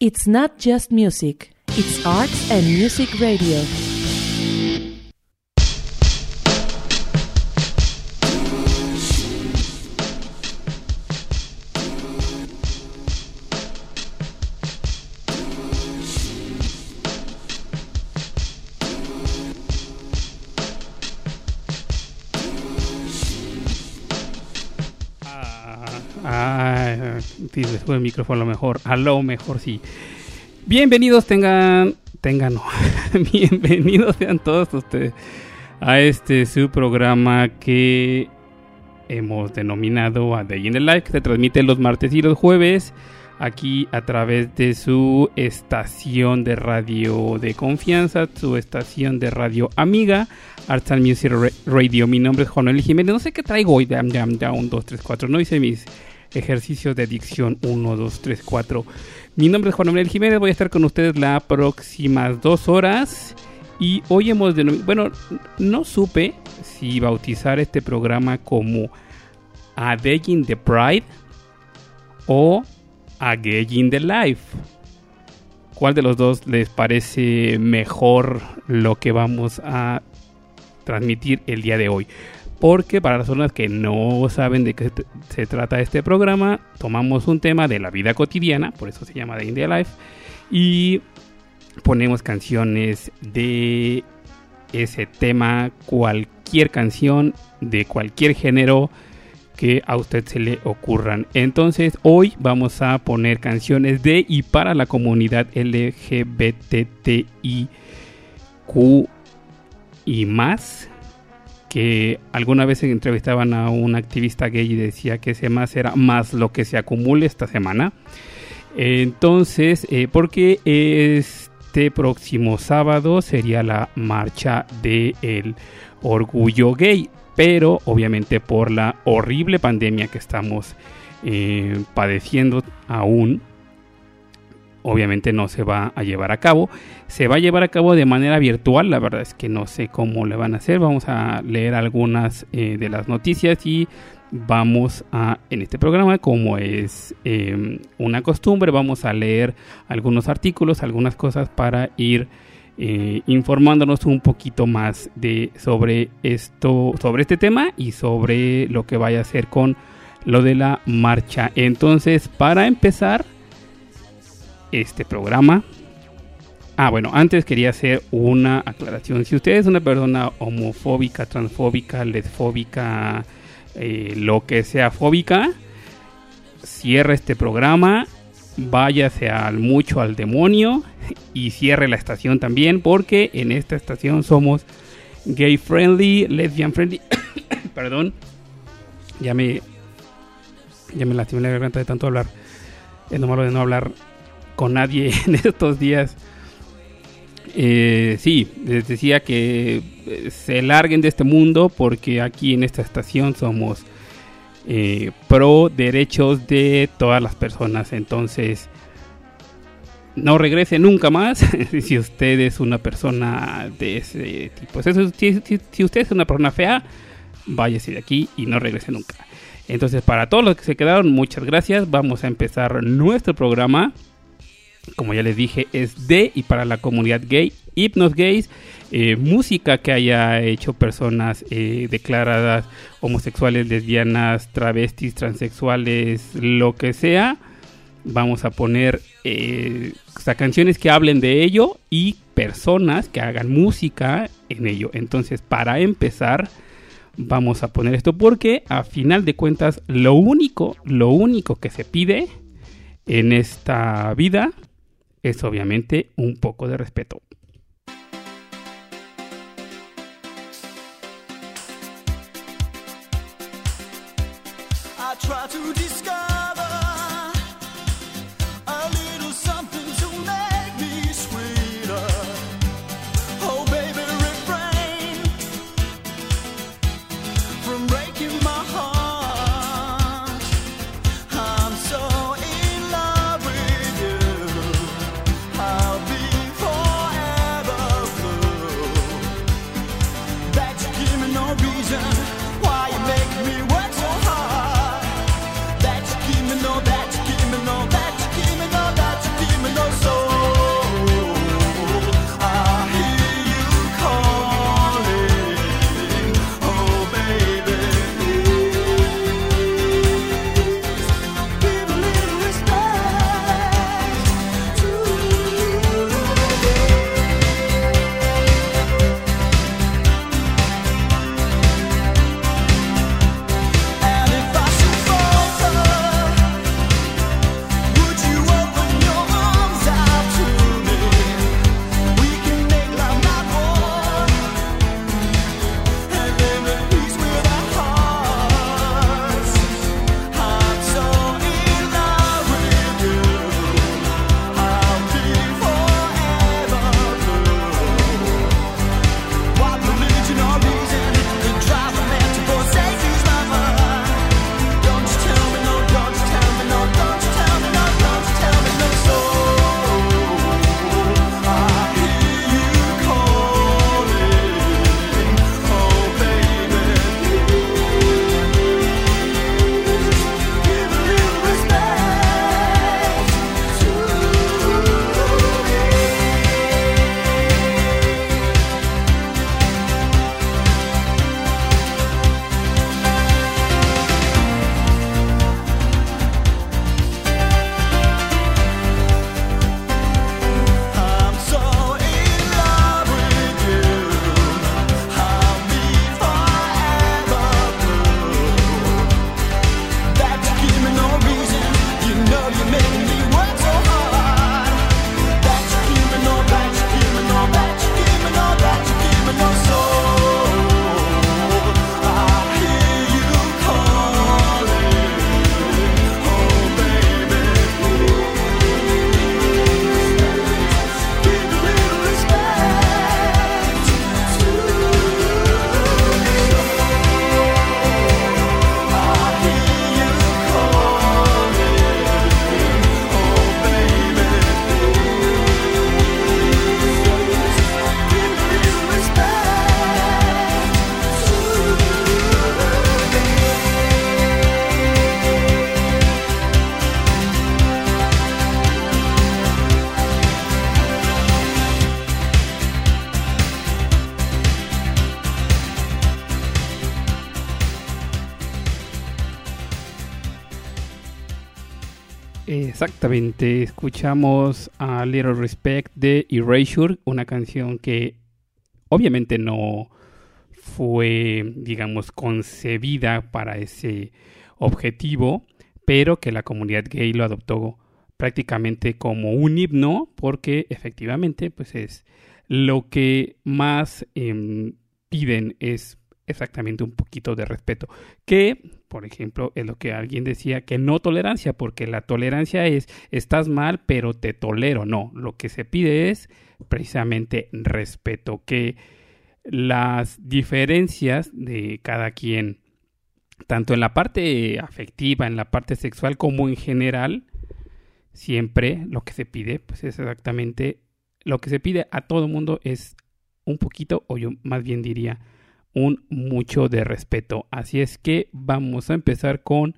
It's not just music, it's arts and music radio. Sí, le el micrófono a lo mejor. A lo mejor sí. Bienvenidos tengan, tengan, no. Bienvenidos sean todos ustedes a este su programa que hemos denominado A Day in the Life, se transmite los martes y los jueves aquí a través de su estación de radio de confianza, su estación de radio amiga, Arts and Music Ra- Radio. Mi nombre es Juan Luis Jiménez. No sé qué traigo hoy. Dam, dam, dam, 2, 3, 4. No hice mis ejercicios de dicción 1, 2, 3, 4. Mi nombre es Juan Manuel Jiménez. Voy a estar con ustedes las próximas dos horas. Y hoy hemos denominado. Bueno, no supe si bautizar este programa como A Day in the Pride o A Gay in the Life. ¿Cuál de los dos les parece mejor lo que vamos a transmitir el día de hoy? Porque para las personas que no saben de qué se- trata este programa, tomamos un tema de la vida cotidiana, por eso se llama The India Life, y ponemos canciones de ese tema, cualquier canción de cualquier género que a usted se le ocurran. Entonces, hoy vamos a poner canciones de y para la comunidad LGBTIQ y más que alguna vez entrevistaban a un activista gay y decía que ese más era más lo que se acumule esta semana. Entonces, eh, porque este próximo sábado sería la marcha del orgullo gay, pero obviamente por la horrible pandemia que estamos eh, padeciendo aún, obviamente no se va a llevar a cabo. Se va a llevar a cabo de manera virtual, la verdad es que no sé cómo le van a hacer. Vamos a leer algunas eh, de las noticias y vamos a, en este programa, como es eh, una costumbre, vamos a leer algunos artículos, algunas cosas para ir eh, informándonos un poquito más de sobre esto, sobre este tema y sobre lo que vaya a hacer con lo de la marcha. Entonces, para empezar este programa. Ah, bueno, antes quería hacer una aclaración. Si usted es una persona homofóbica, transfóbica, lesfóbica, eh, lo que sea fóbica, cierre este programa, váyase al mucho al demonio y cierre la estación también, porque en esta estación somos gay friendly, lesbian friendly. Perdón, ya me, ya me lastimé la garganta de tanto hablar. Es lo malo de no hablar con nadie en estos días. Eh, sí, les decía que eh, se larguen de este mundo porque aquí en esta estación somos eh, pro derechos de todas las personas. Entonces, no regrese nunca más si usted es una persona de ese tipo. Si- si usted es una persona fea, váyase de aquí y no regrese nunca. Entonces, para todos los que se quedaron, muchas gracias. Vamos a empezar nuestro programa como ya les dije, es de y para la comunidad gay, hipnos gays, eh, música que haya hecho personas eh, declaradas homosexuales, lesbianas, travestis, transexuales, lo que sea. Vamos a poner eh, canciones que hablen de ello y personas que hagan música en ello. Entonces, para empezar, vamos a poner esto porque a final de cuentas, lo único, lo único que se pide en esta vida es obviamente un poco de respeto. Exactamente, escuchamos a Little Respect de Erasure, una canción que obviamente no fue, digamos, concebida para ese objetivo, pero que la comunidad gay lo adoptó prácticamente como un himno, porque efectivamente, pues es lo que más em, piden es exactamente un poquito de respeto. Que, por ejemplo, es lo que alguien decía, que no tolerancia, porque la tolerancia es, estás mal, pero te tolero. No, lo que se pide es precisamente respeto, que las diferencias de cada quien, tanto en la parte afectiva, en la parte sexual, como en general, siempre lo que se pide, pues es exactamente lo que se pide a todo mundo es un poquito, o yo más bien diría, un mucho de respeto. Así es que vamos a empezar con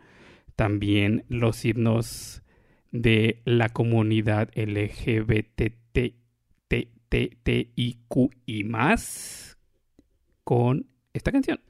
también los himnos de la comunidad LGBTTIQ y más con esta canción.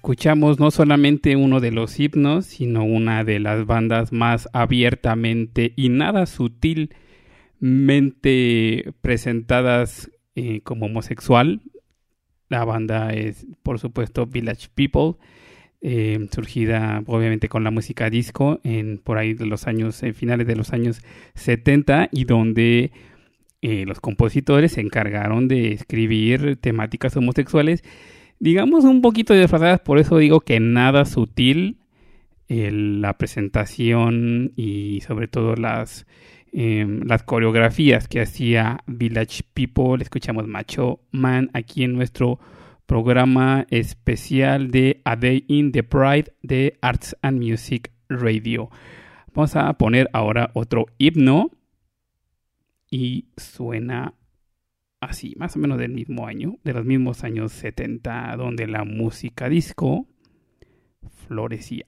Escuchamos no solamente uno de los himnos, sino una de las bandas más abiertamente y nada sutilmente presentadas eh, como homosexual. La banda es, por supuesto, Village People, eh, surgida obviamente con la música disco en por ahí de los años, eh, finales de los años 70 y donde eh, los compositores se encargaron de escribir temáticas homosexuales, digamos un poquito disfrazadas, por eso digo que nada sutil el- la presentación y sobre todo las, em, las coreografías que hacía Village People. Escuchamos Macho Man aquí en nuestro programa especial de A Day in the Pride de Arts and Music Radio. Vamos a poner ahora otro himno y suena así, más o menos del mismo año, de los mismos años 70, donde la música disco florecía.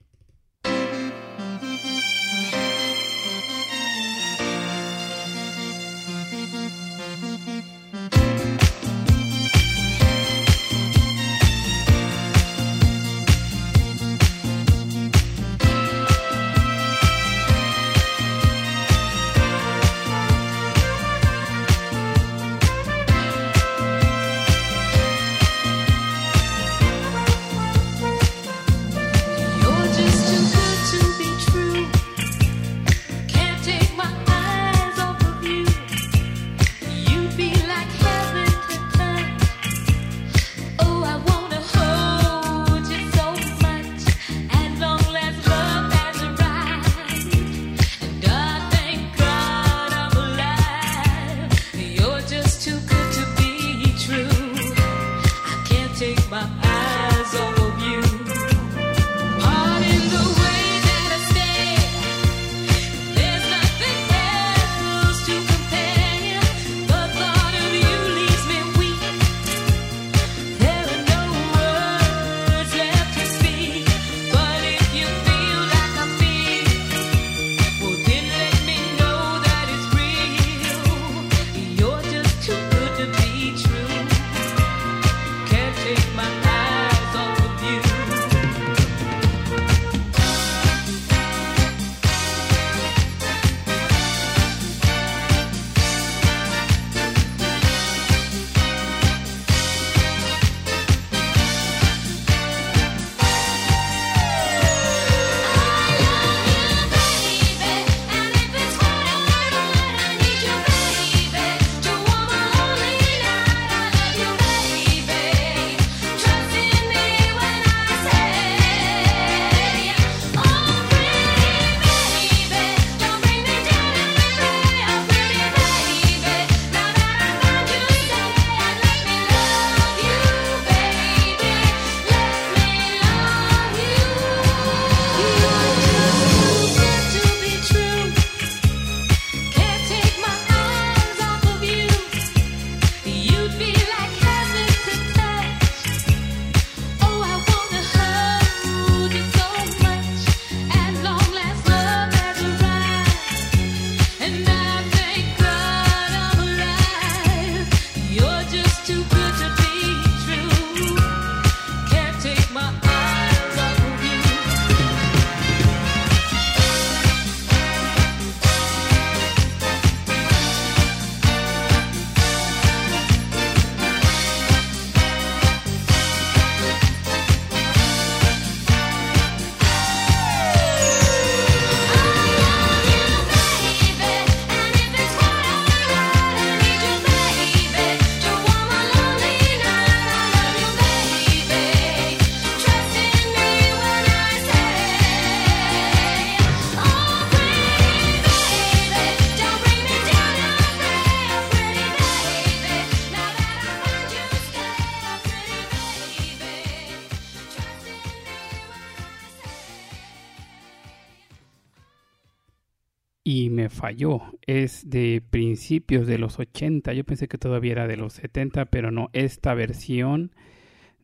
Me falló. Es de principios de los 80. Yo pensé que todavía era de los 70, pero no. Esta versión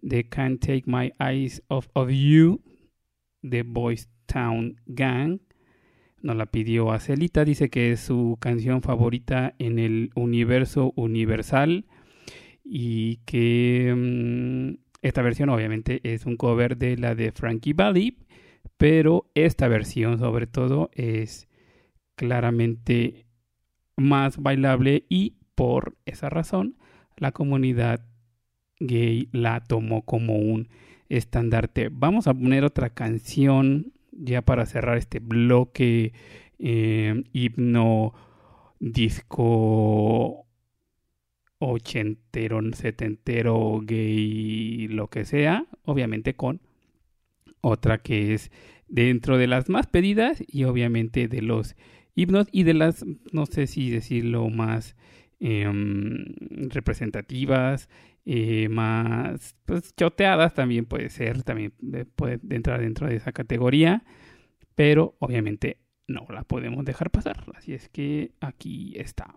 de Can't Take My Eyes Off of You de Boys Town Gang nos la pidió a Celita. Dice que es su canción favorita en el universo universal y que mm, esta versión obviamente es un cover de la de Frankie Valli, pero esta versión sobre todo es claramente más bailable y por esa razón la comunidad gay la tomó como un estandarte. Vamos a poner otra canción ya para cerrar este bloque eh, himno disco ochentero, setentero, gay, lo que sea, obviamente con otra que es dentro de las más pedidas y obviamente de los y de las, no sé si decirlo, más em, representativas, eh, más pues, choteadas también puede ser, también eh, puede entrar dentro de esa categoría, pero obviamente no la podemos dejar pasar, así es que aquí está.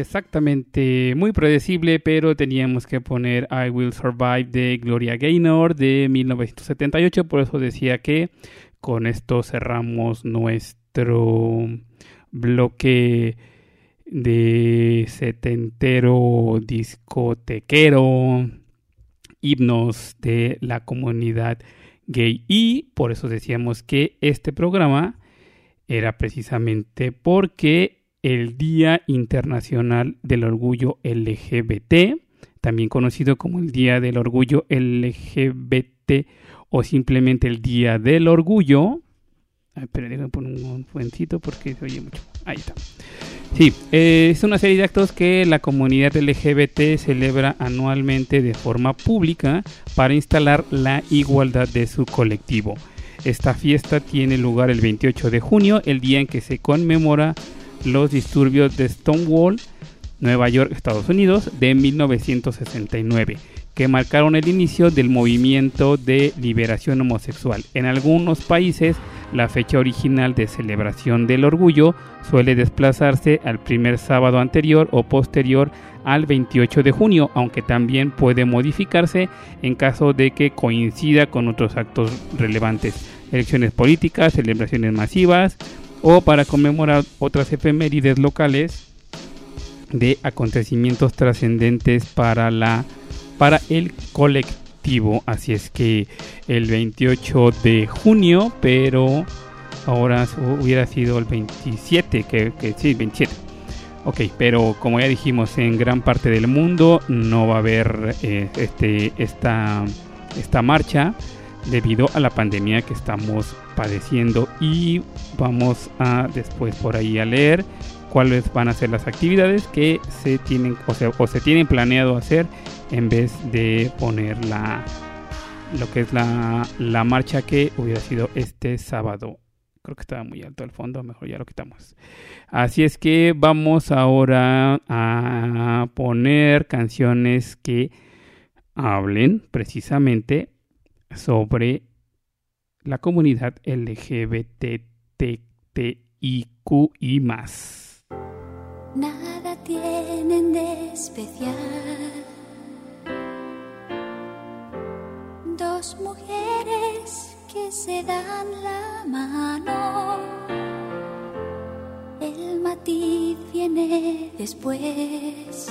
Exactamente, muy predecible, pero teníamos que poner I Will Survive de Gloria Gaynor de 1978, por eso decía que con esto cerramos nuestro bloque de setentero discotequero, himnos de la comunidad gay. Y por eso decíamos que este programa era precisamente porque el Día Internacional del Orgullo LGBT, también conocido como el Día del Orgullo LGBT o simplemente el Día del Orgullo. Pero déjame poner un fuencito porque se oye mucho. Ahí está. Sí, eh, es una serie de actos que la comunidad LGBT celebra anualmente de forma pública para instalar la igualdad de su colectivo. Esta fiesta tiene lugar el 28 de junio, el día en que se conmemora los disturbios de Stonewall, Nueva York, Estados Unidos, de 1969, que marcaron el inicio del movimiento de liberación homosexual. En algunos países, la fecha original de celebración del orgullo suele desplazarse al primer sábado anterior o posterior al 28 de junio, aunque también puede modificarse en caso de que coincida con otros actos relevantes, elecciones políticas, celebraciones masivas o para conmemorar otras efemérides locales de acontecimientos trascendentes para la para el colectivo. Así es que el 28 de junio, pero ahora hubiera sido el 27, que, sí, 27. Ok, pero como ya dijimos, en gran parte del mundo no va a haber eh, este, esta, esta marcha debido a la pandemia que estamos padeciendo y vamos a después por ahí a leer cuáles van a ser las actividades que se tienen o se, o se tienen planeado hacer en vez de poner la lo que es la, la marcha que hubiera sido este sábado. Creo que estaba muy alto el fondo, mejor ya lo quitamos. Así es que vamos ahora a poner canciones que hablen precisamente sobre la comunidad LGBTTIQ y más. Nada tienen de especial. Dos mujeres que se dan la mano. El matiz viene después.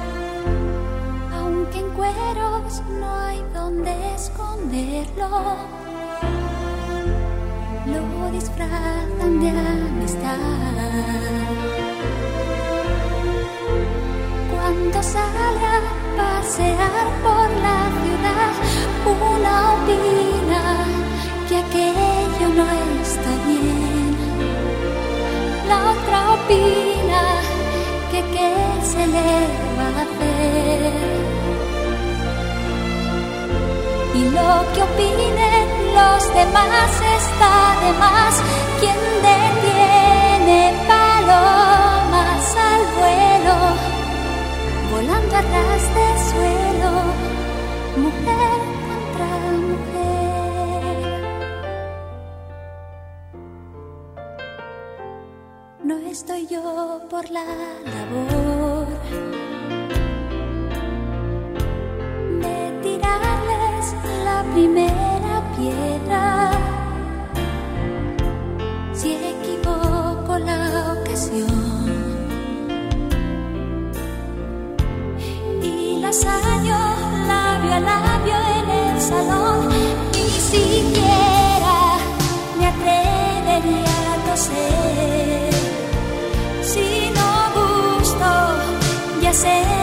Aunque en cueros no hay donde esconderlo, lo disfrazan de amistad. Cuando sale a pasear por la ciudad, una opina que aquello no está bien. La otra opina que qué se le va a hacer. Y lo que opinen los demás está de más. Quien detiene palomas al vuelo, volando a ras de suelo, mujer contra. No estoy yo por la labor de tirarles la primera piedra. Si equivoco la ocasión y las hallo labio a labio en el salón, ni siquiera me atrevería a toser. Si no gusto, ya sé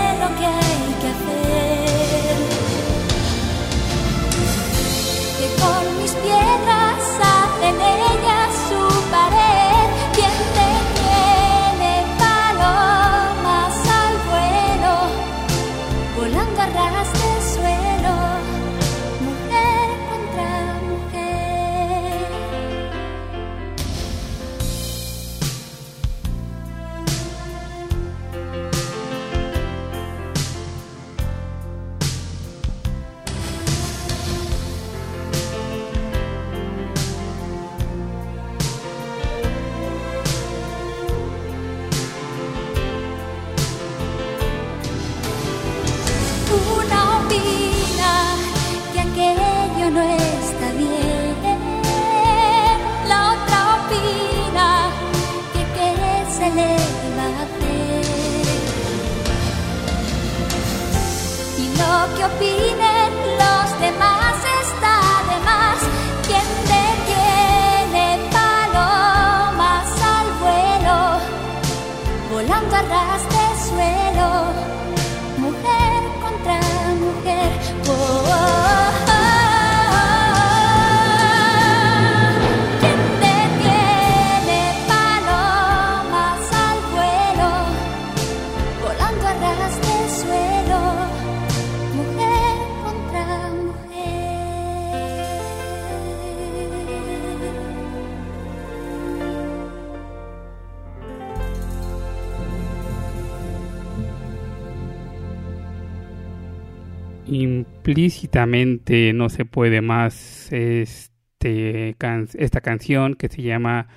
implícitamente no se puede más este esta canción que se llama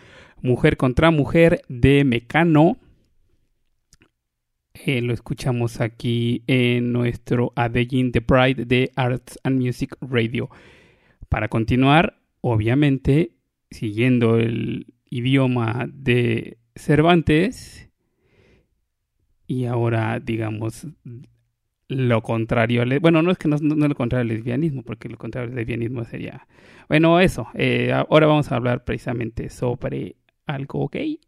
Mujer contra Mujer de Mecano. Eh, lo escuchamos aquí en nuestro Adegin the Pride de Arts and Music Radio. Para continuar, obviamente, siguiendo el idioma de Cervantes, y ahora, digamos, lo contrario, bueno, no es que no lo contrario al lesbianismo, porque lo contrario al lesbianismo sería, bueno, eso, eh, ahora vamos a hablar precisamente sobre algo gay.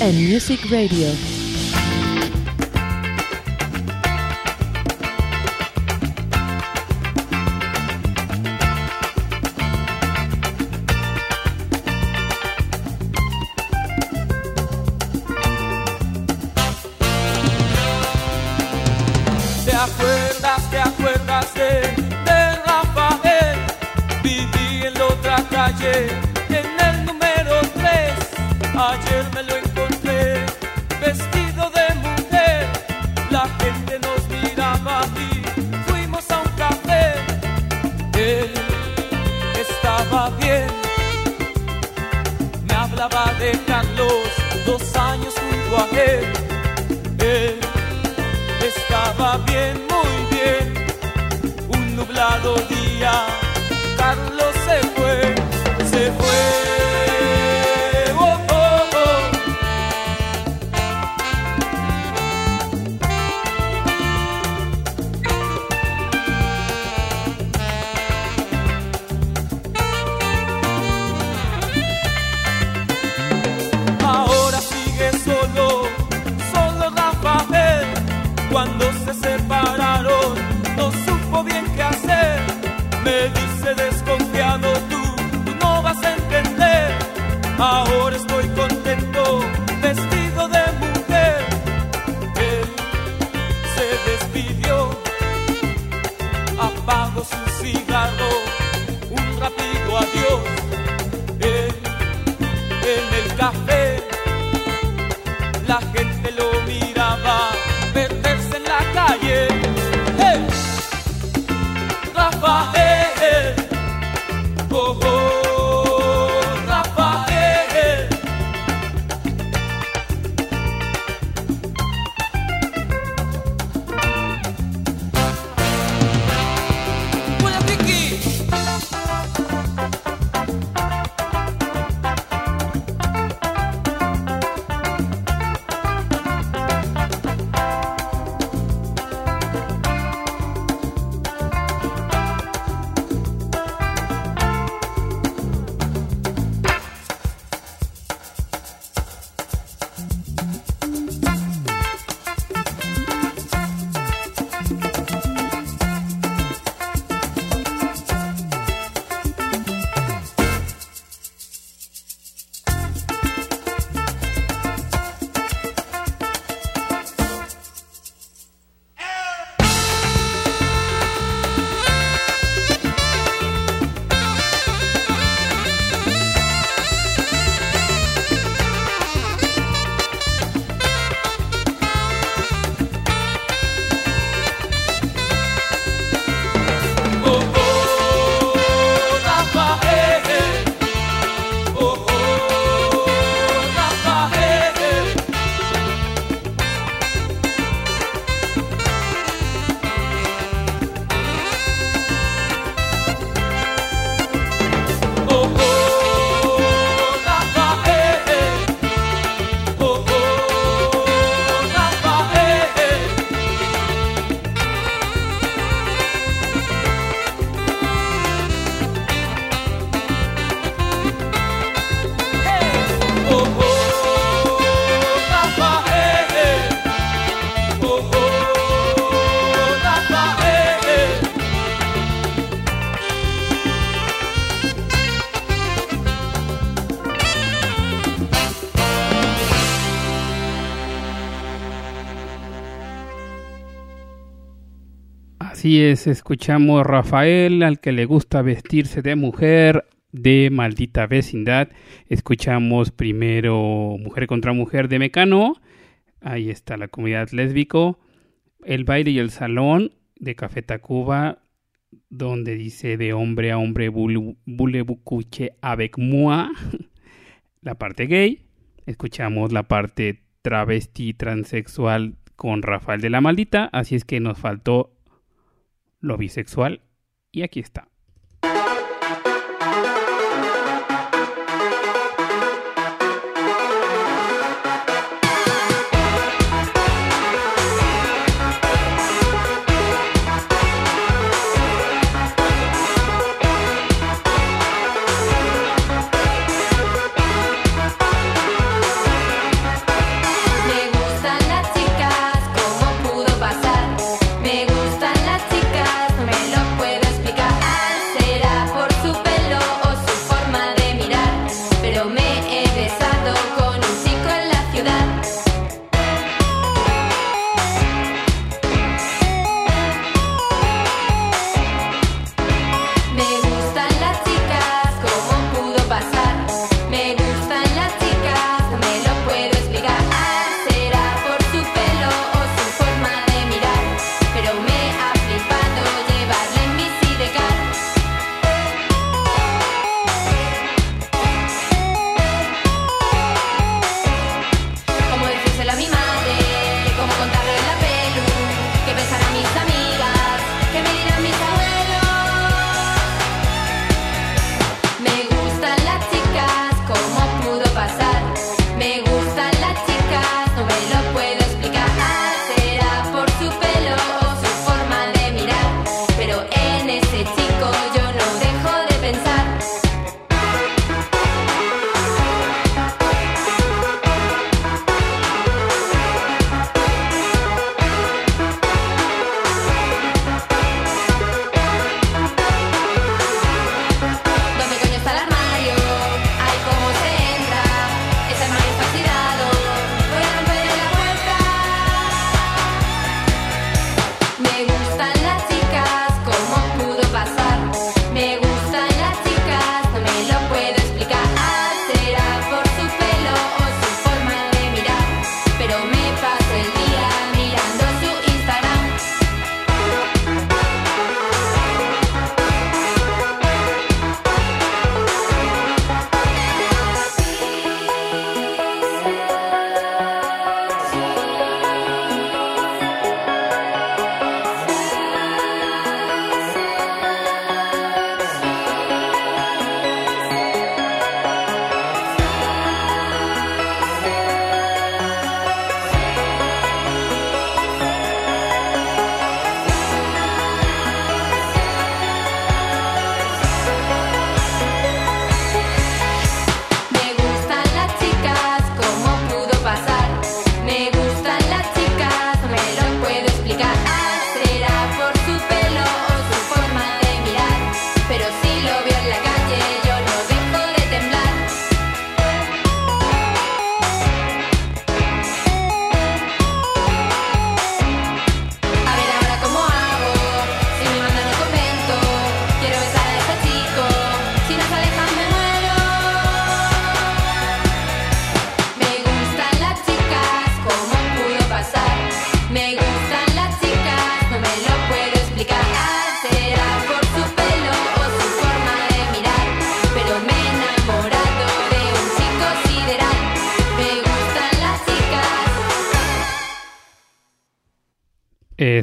and Music Radio. Así es, escuchamos Rafael, al que le gusta vestirse de mujer, de Maldita Vecindad. Escuchamos primero Mujer contra Mujer de Mecano. Ahí está la comunidad lésbico. El baile y el salón de Café Tacuba, donde dice de hombre a hombre bulebucuche avec moi. La parte gay. Escuchamos la parte travesti transexual con Rafael de la Maldita. Así es que nos faltó lo bisexual y aquí está.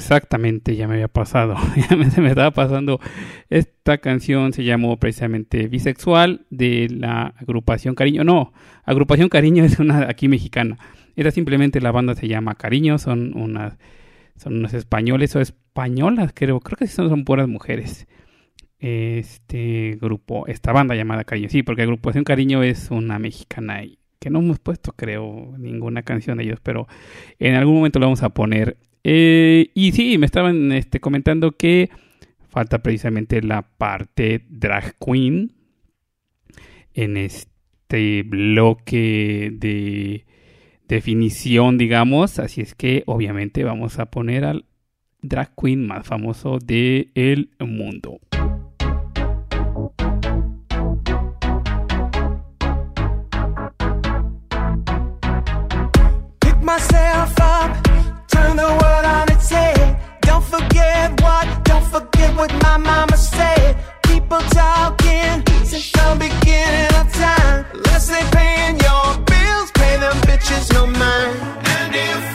Exactamente, ya me había pasado. Ya me, me estaba pasando. Esta canción se llamó precisamente Bisexual de la agrupación Cariño. No, agrupación Cariño es una aquí mexicana. Era simplemente la banda se llama Cariño, son unas son unos españoles o españolas, creo, creo que son, son puras mujeres. Este grupo, esta banda llamada Cariño, sí, porque agrupación Cariño es una mexicana y que no hemos puesto, creo, ninguna canción de ellos, pero en algún momento lo vamos a poner. Eh, y sí, me estaban este, comentando que falta precisamente la parte drag queen en este bloque de definición, digamos. Así es que obviamente vamos a poner al drag queen más famoso del mundo. Forget what my mama said. People talking since the beginning of time. Unless they paying your bills, pay them bitches no mind. And if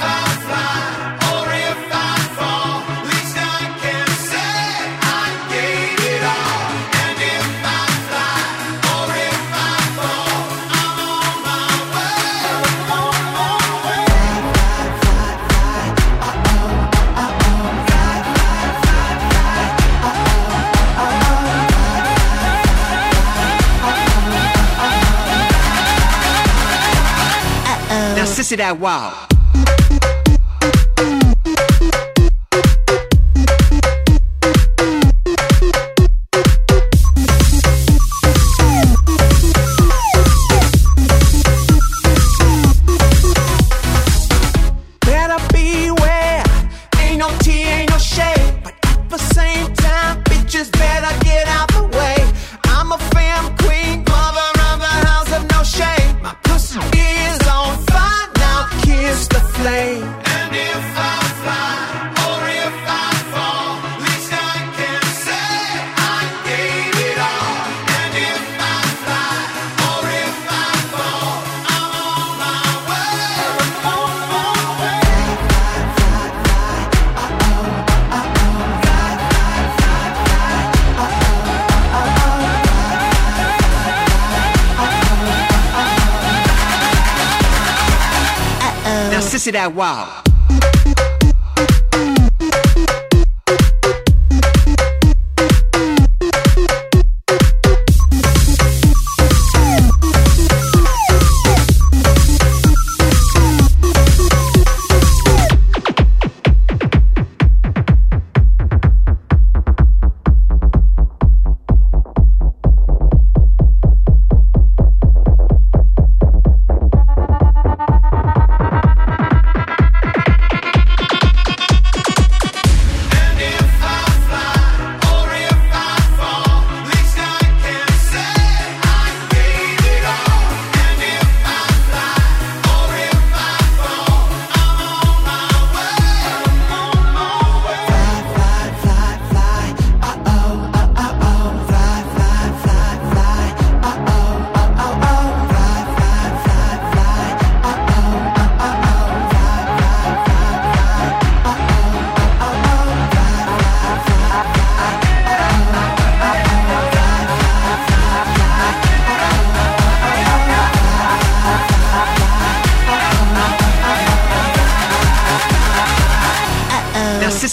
Now, sissy that wow. Now, sissy that wow.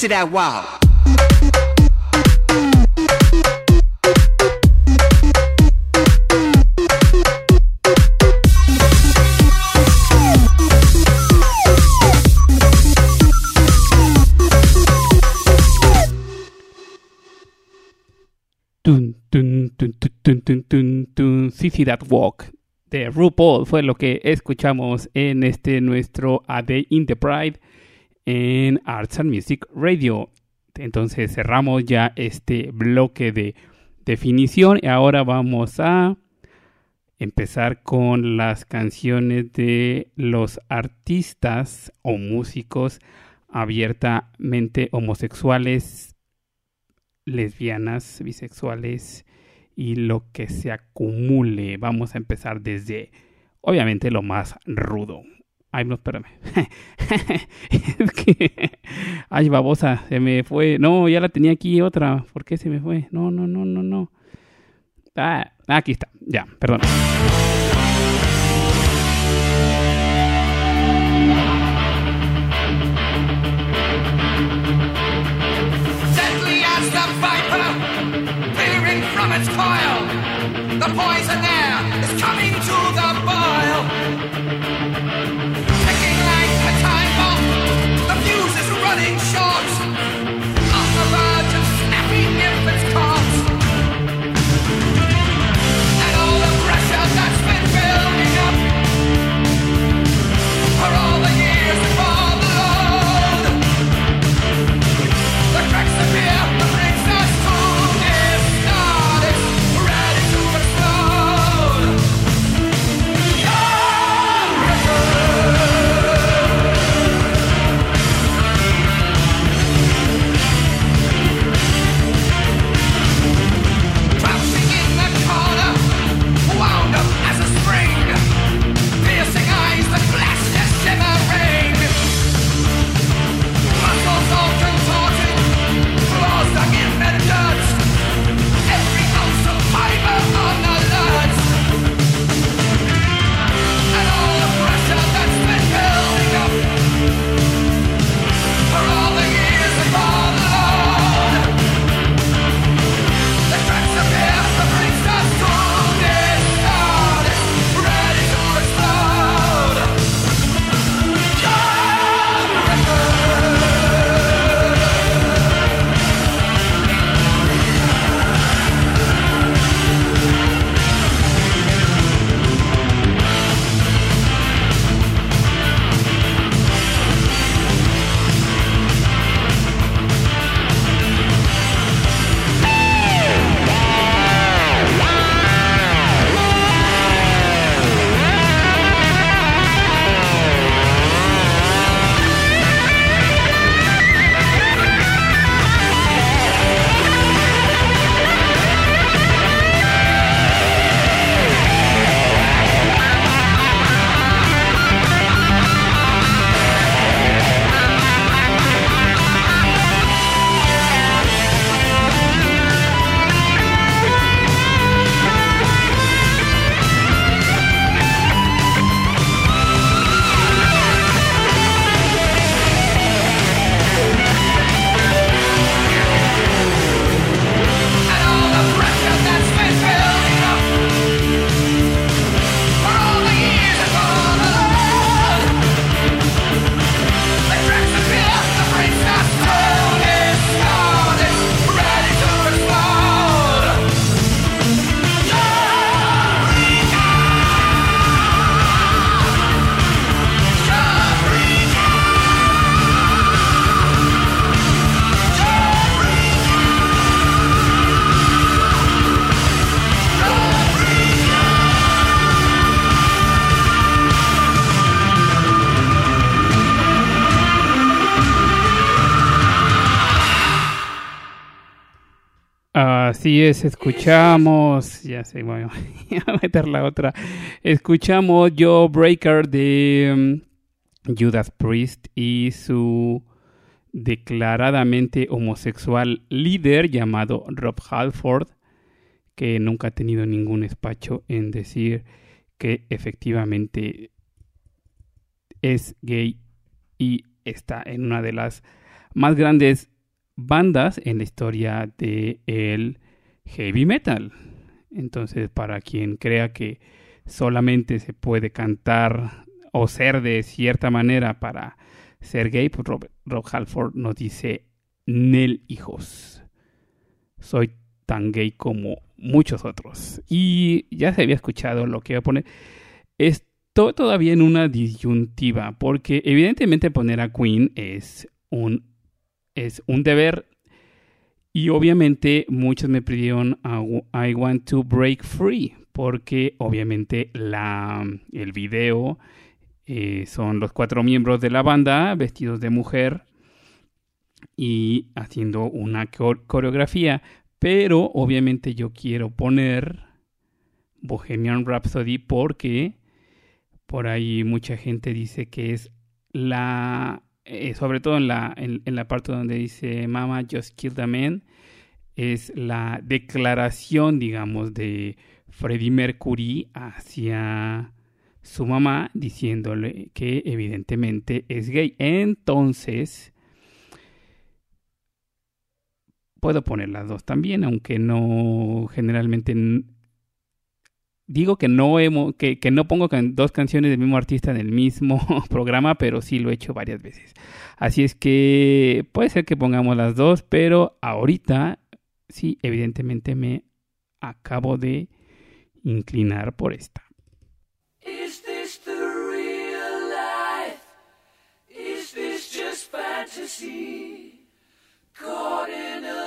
Sissy that wow. That Walk de RuPaul fue lo que escuchamos en este nuestro A Day in the Pride en Arts and Music Radio. Entonces cerramos ya este bloque de definición y ahora vamos a empezar con las canciones de los artistas o músicos abiertamente homosexuales, lesbianas, bisexuales y lo que se acumule. Vamos a empezar desde, obviamente, lo más rudo. Ay, no, espérame. es que. Ay, babosa, se me fue. No, ya la tenía aquí otra. ¿Por qué se me fue? No, no, no, no, no. Ah, aquí está. Ya, perdón. The poison air is coming Así es, escuchamos, ya sé, voy a meter la otra. Escuchamos Joe Breaker de mm, Judas Priest y su declaradamente homosexual líder llamado Rob Halford, que nunca ha tenido ningún espacio en decir que efectivamente es gay y está en una de las más grandes bandas en la historia de el heavy metal. Entonces, para quien crea que solamente se puede cantar o ser de cierta manera para ser gay, pues Rob, Halford nos dice, Nel hijos, soy tan gay como muchos otros. Y ya se había escuchado lo que iba a poner. Estoy todavía en una disyuntiva, porque evidentemente poner a Queen es un es un deber. Y obviamente muchos me pidieron I Want to Break Free, porque obviamente la, el video eh, son los cuatro miembros de la banda vestidos de mujer y haciendo una co- coreografía. Pero obviamente yo quiero poner Bohemian Rhapsody porque Por ahí mucha gente dice que es la, eh, sobre todo en la, en, la parte donde dice Mama just killed a man, es la declaración, digamos, de Freddie Mercury hacia su mamá diciéndole que evidentemente es gay. Entonces, puedo poner las dos también, aunque no generalmente digo que no hemo- que, que no pongo dos canciones del mismo artista en el mismo programa, pero sí lo he hecho varias veces. Así es que puede ser que pongamos las dos, pero ahorita sí, evidentemente me acabo de inclinar por esta. Is this the real life? Is this just fantasy? Caught in a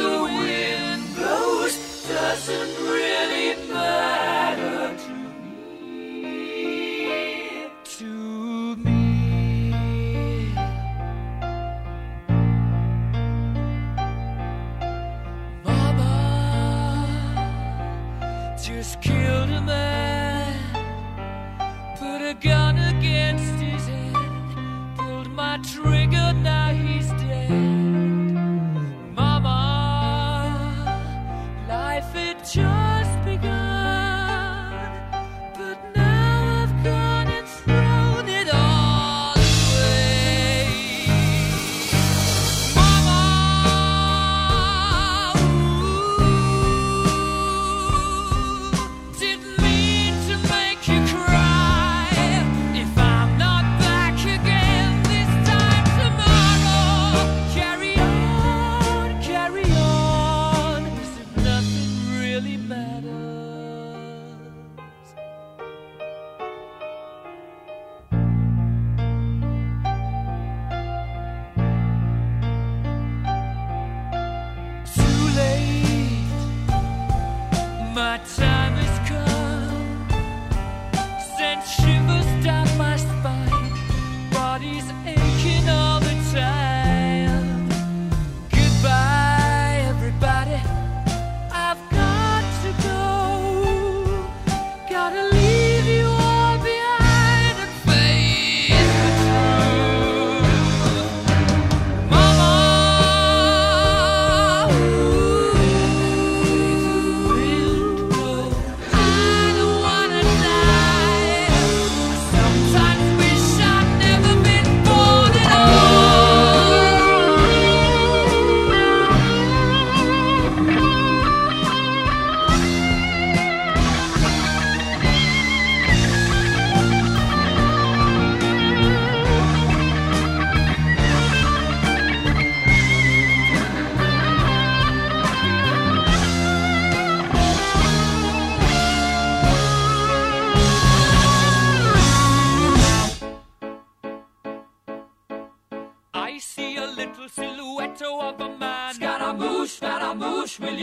The wind blows doesn't really matter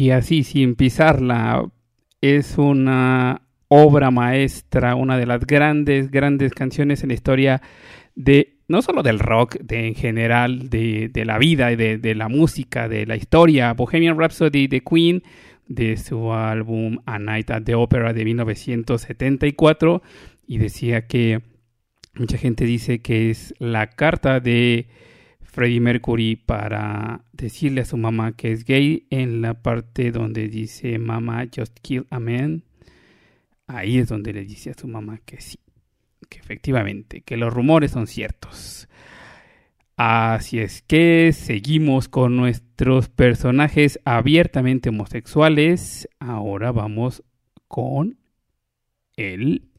Y así, sin pisarla, es una obra maestra, una de las grandes, grandes canciones en la historia de no solo del rock, de en general, de, de la vida, de, de la música, de la historia. Bohemian Rhapsody de Queen, de su álbum A Night at the Opera de 1974, y decía que mucha gente dice que es la carta de Freddie Mercury para decirle a su mamá que es gay en la parte donde dice mamá just kill a man. Ahí es donde le dice a su mamá que sí, que efectivamente, que los rumores son ciertos. Así es que seguimos con nuestros personajes abiertamente homosexuales. Ahora vamos con el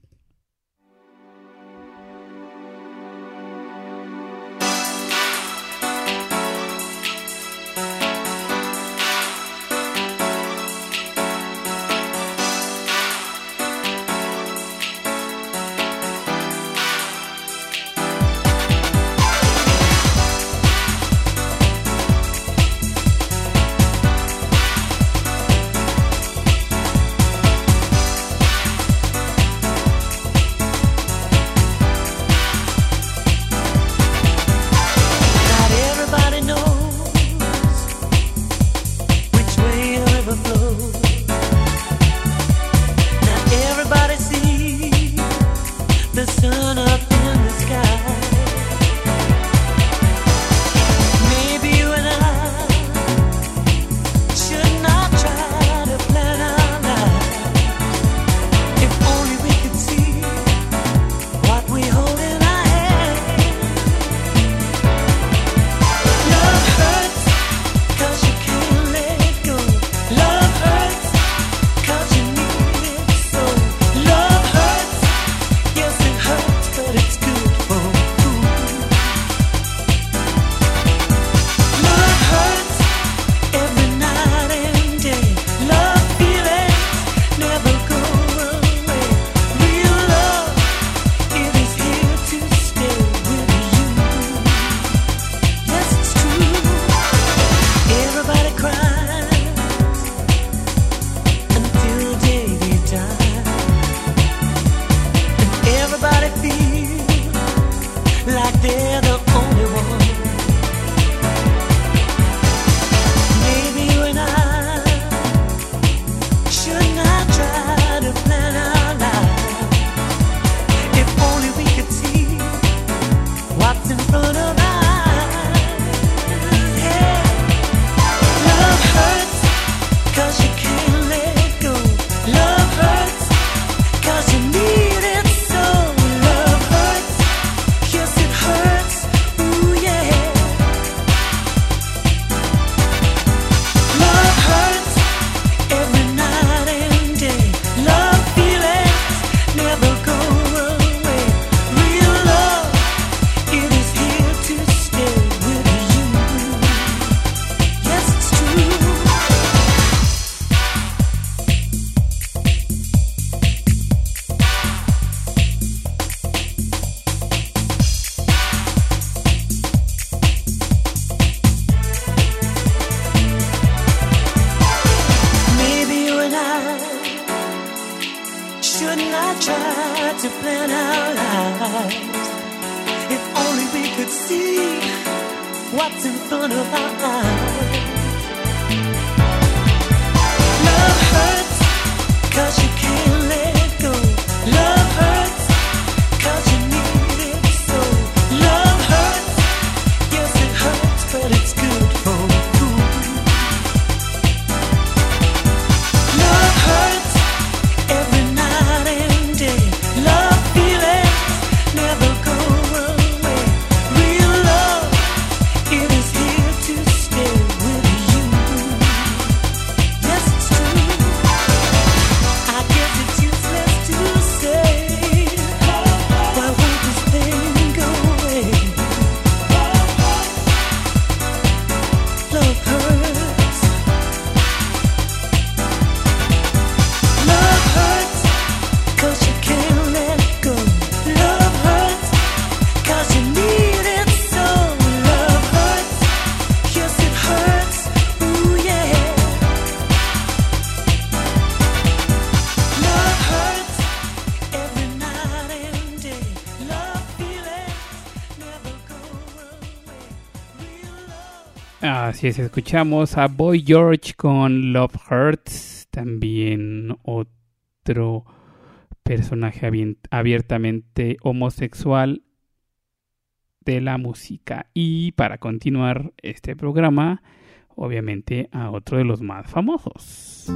Escuchamos a Boy George con Love Hurts, también otro personaje abiertamente homosexual de la música. Y para continuar este programa, obviamente a otro de los más famosos.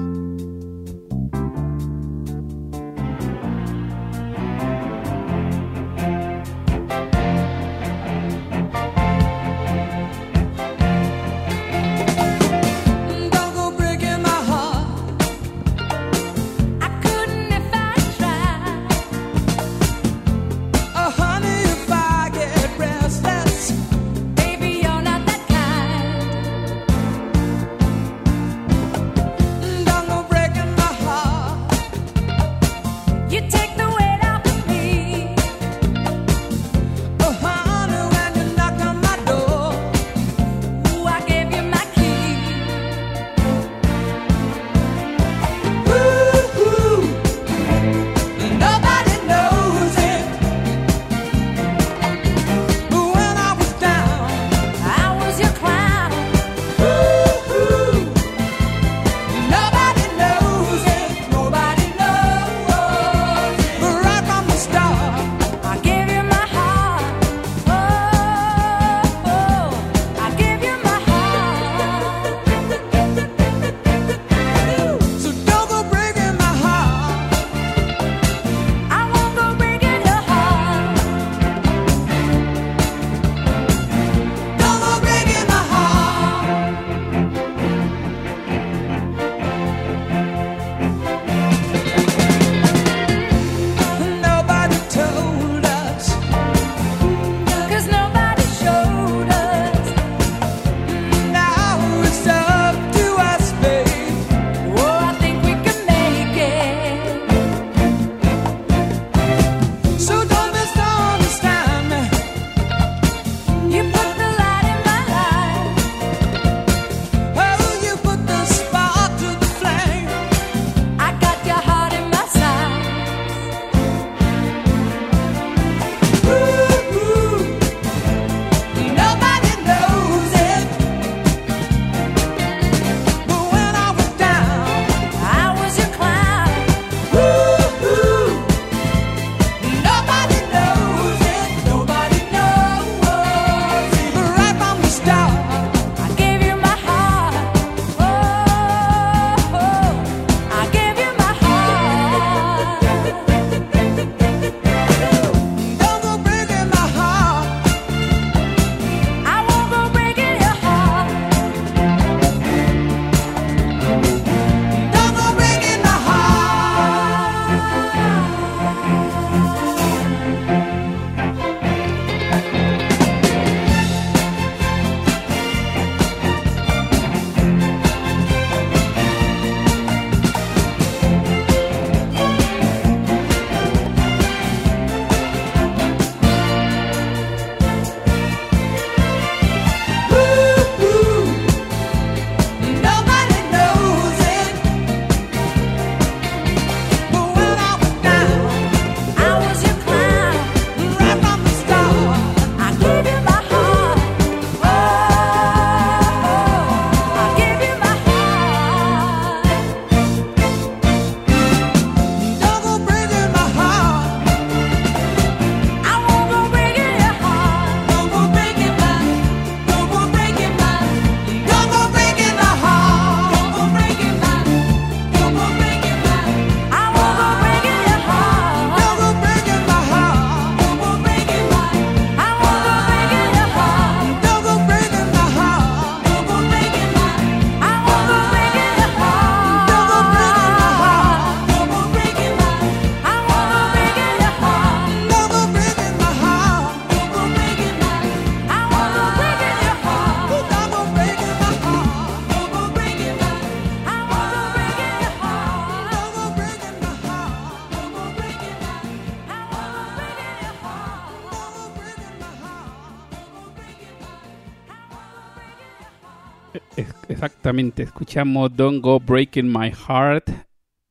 Exactamente, escuchamos Don't Go Breaking My Heart,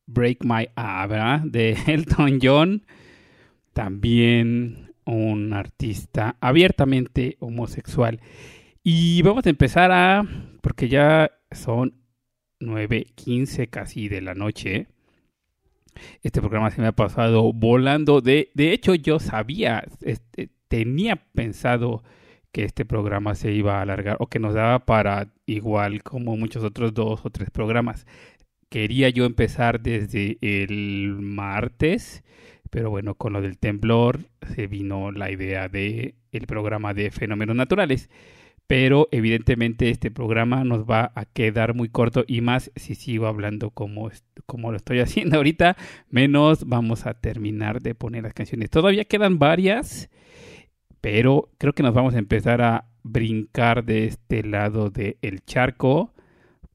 Break My Abra de Elton John, también un artista abiertamente homosexual. Y vamos a empezar a, porque ya son 9.15 casi de la noche. Este programa se me ha pasado volando. De, de hecho, yo sabía, este, tenía pensado que este programa se iba a alargar o que nos daba para igual como muchos otros dos o tres programas. Quería yo empezar desde el martes, pero bueno, con lo del temblor se vino la idea de el programa de fenómenos naturales pero evidentemente este programa nos va a quedar muy corto y más si sigo hablando como, como lo estoy haciendo ahorita, menos vamos a terminar de poner las canciones. Todavía quedan varias pero creo que nos vamos a empezar a brincar de este lado del de charco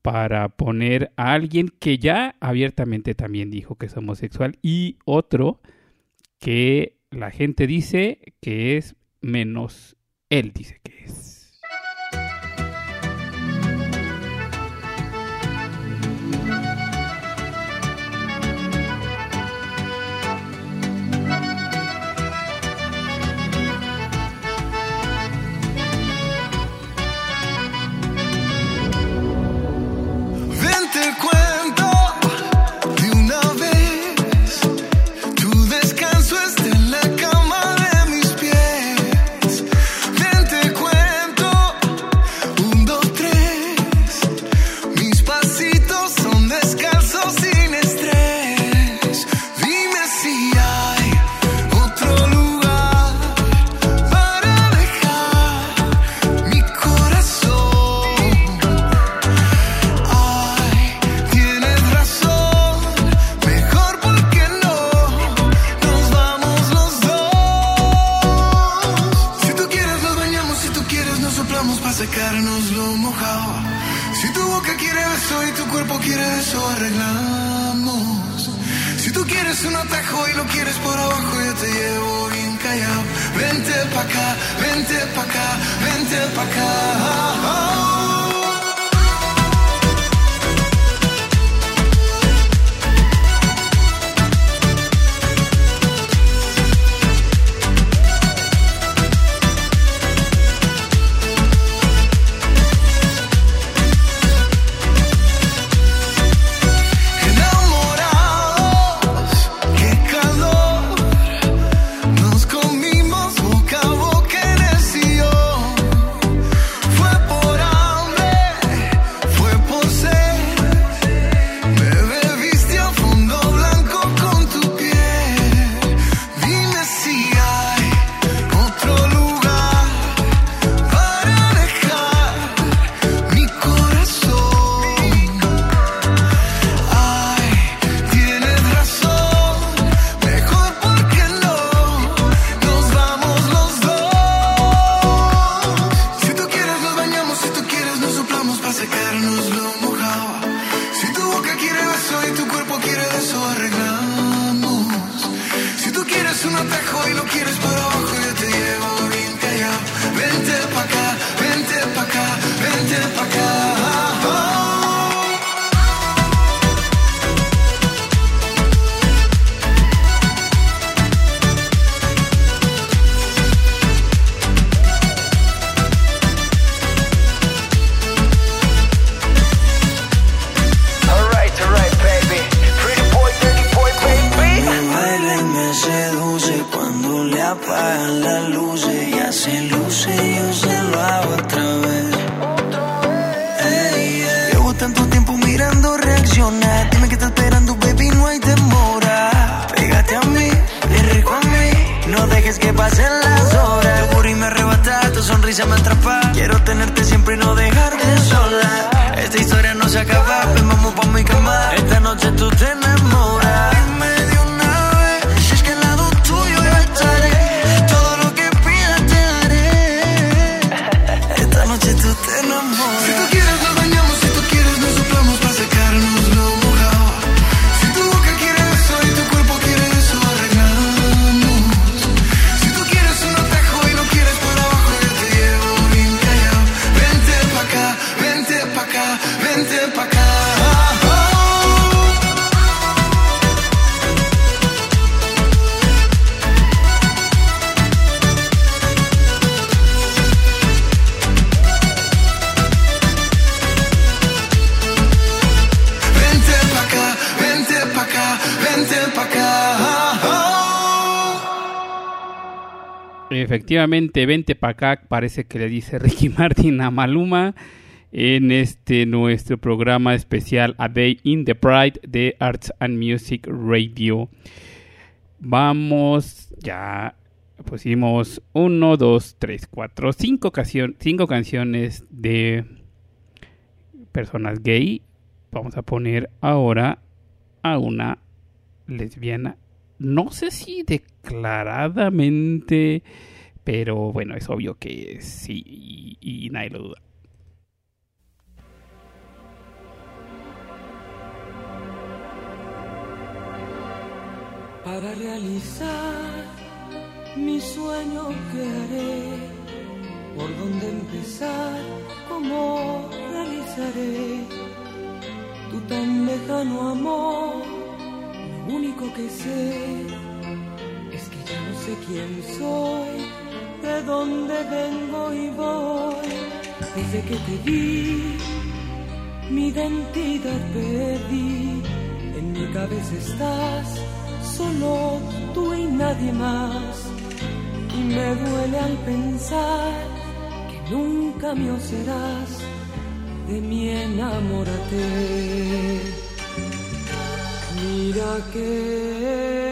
para poner a alguien que ya abiertamente también dijo que es homosexual y otro que la gente dice que es menos él dice que es. Efectivamente, vente para acá, parece que le dice Ricky Martin a Maluma en este nuestro programa especial A Day in the Pride de Arts and Music Radio. Vamos, ya pusimos uno, dos, tres, cuatro, cinco, canción- cinco canciones de personas gay. Vamos a poner ahora a una lesbiana. No sé si declaradamente, pero bueno, es obvio que sí y, y nadie lo duda. Para realizar mi sueño que haré, por dónde empezar, cómo realizaré tu tan lejano amor. Lo único que sé es que ya no sé quién soy, de dónde vengo y voy. Desde que te vi, mi identidad perdí. En mi cabeza estás, solo tú y nadie más. Y me duele al pensar que nunca mío serás. De mí enamórate. Mira que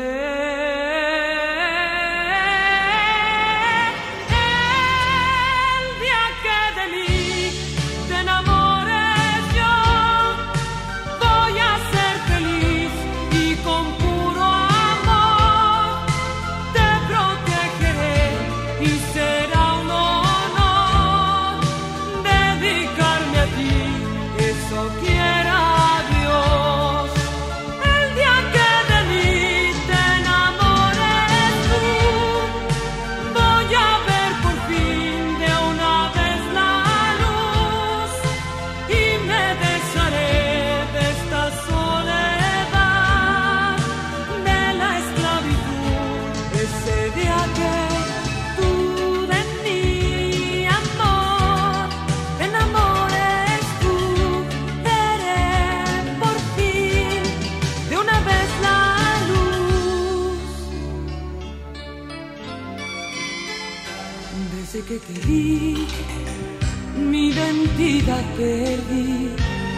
perdí.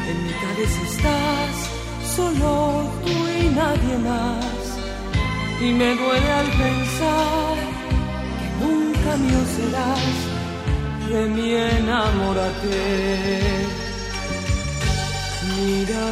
En mi cabeza estás, solo tú y nadie más. Y me duele al pensar que nunca mío serás. De mí enamórate. Mira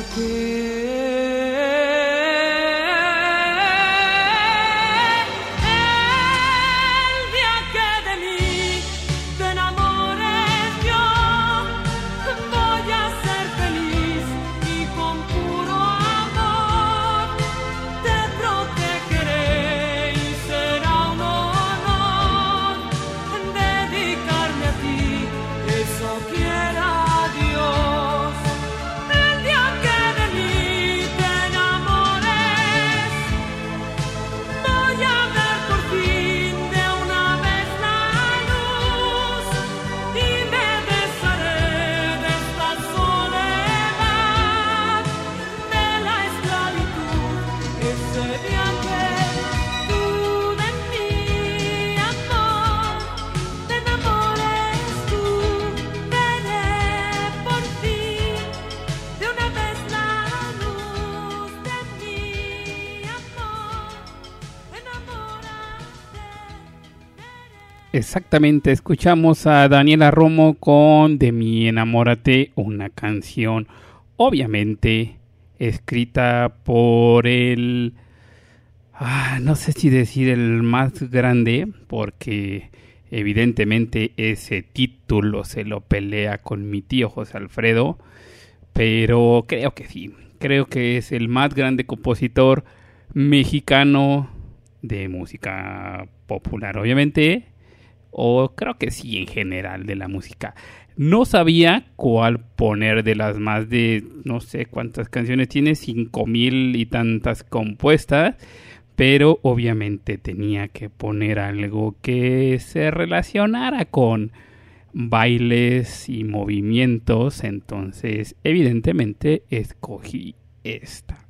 Exactamente, escuchamos a Daniela Romo con De mi enamórate, una canción obviamente escrita por el... ah, no sé si decir el más grande, porque evidentemente ese título se lo pelea con mi tío José Alfredo, pero creo que sí, creo que es el más grande compositor mexicano de música popular, obviamente, o creo que sí en general de la música. No sabía cuál poner de las más de no sé cuántas canciones tiene, cinco mil y tantas compuestas, pero obviamente tenía que poner algo que se relacionara con bailes y movimientos, entonces evidentemente escogí esta.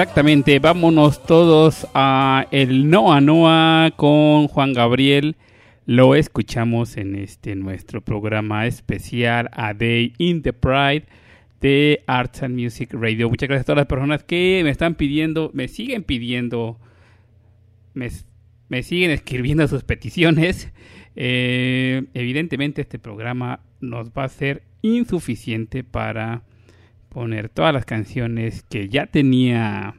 Exactamente, vámonos todos a el Noa Noa con Juan Gabriel. Lo escuchamos en este nuestro programa especial A Day in the Pride de Arts and Music Radio. Muchas gracias a todas las personas que me están pidiendo, me siguen pidiendo, me, siguen escribiendo sus peticiones. Eh, evidentemente este programa nos va a ser insuficiente para poner todas las canciones que ya tenía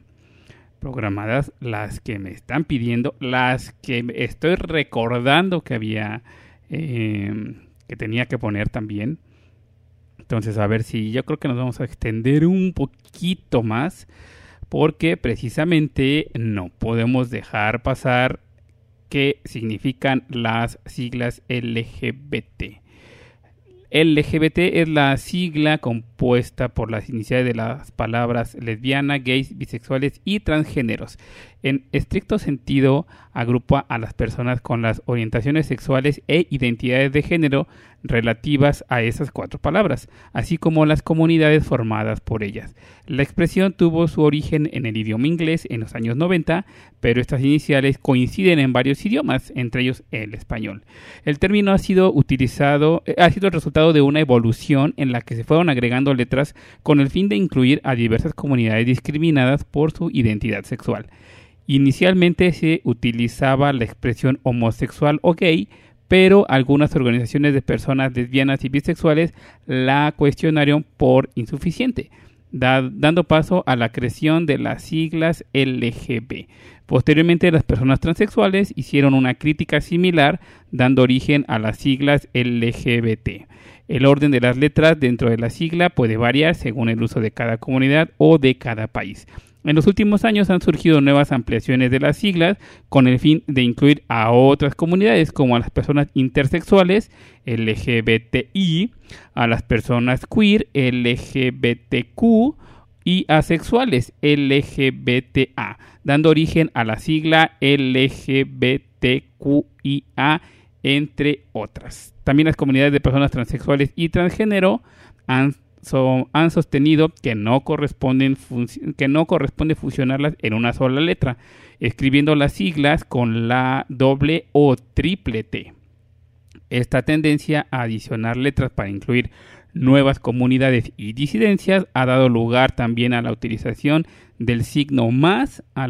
programadas, las que me están pidiendo, las que estoy recordando que había eh, que tenía que poner también. Entonces, a ver si yo creo que nos vamos a extender un poquito más, porque precisamente no podemos dejar pasar qué significan las siglas LGBT. LGBT es la sigla compuesta por las iniciales de las palabras lesbiana, gays, bisexuales y transgéneros. En estricto sentido, agrupa a las personas con las orientaciones sexuales e identidades de género relativas a esas cuatro palabras, así como las comunidades formadas por ellas. La expresión tuvo su origen en el idioma inglés en los años 90, pero estas iniciales coinciden en varios idiomas, entre ellos el español. El término ha sido utilizado, eh, ha sido el resultado de una evolución en la que se fueron agregando letras con el fin de incluir a diversas comunidades discriminadas por su identidad sexual. Inicialmente se utilizaba la expresión homosexual o gay, pero algunas organizaciones de personas lesbianas y bisexuales la cuestionaron por insuficiente, da- dando paso a la creación de las siglas LGB. Posteriormente, las personas transexuales hicieron una crítica similar, dando origen a las siglas LGBT. El orden de las letras dentro de la sigla puede variar según el uso de cada comunidad o de cada país. En los últimos años han surgido nuevas ampliaciones de las siglas con el fin de incluir a otras comunidades como a las personas intersexuales LGBTI, a las personas queer LGBTQ y asexuales LGBTA, dando origen a la sigla LGBTQIA entre otras. También las comunidades de personas transexuales y transgénero han han sostenido que no, corresponde fusionarlas en una sola letra, escribiendo las siglas con la doble o triple T. Esta tendencia a adicionar letras para incluir nuevas comunidades y disidencias ha dado lugar también a la utilización del signo más a-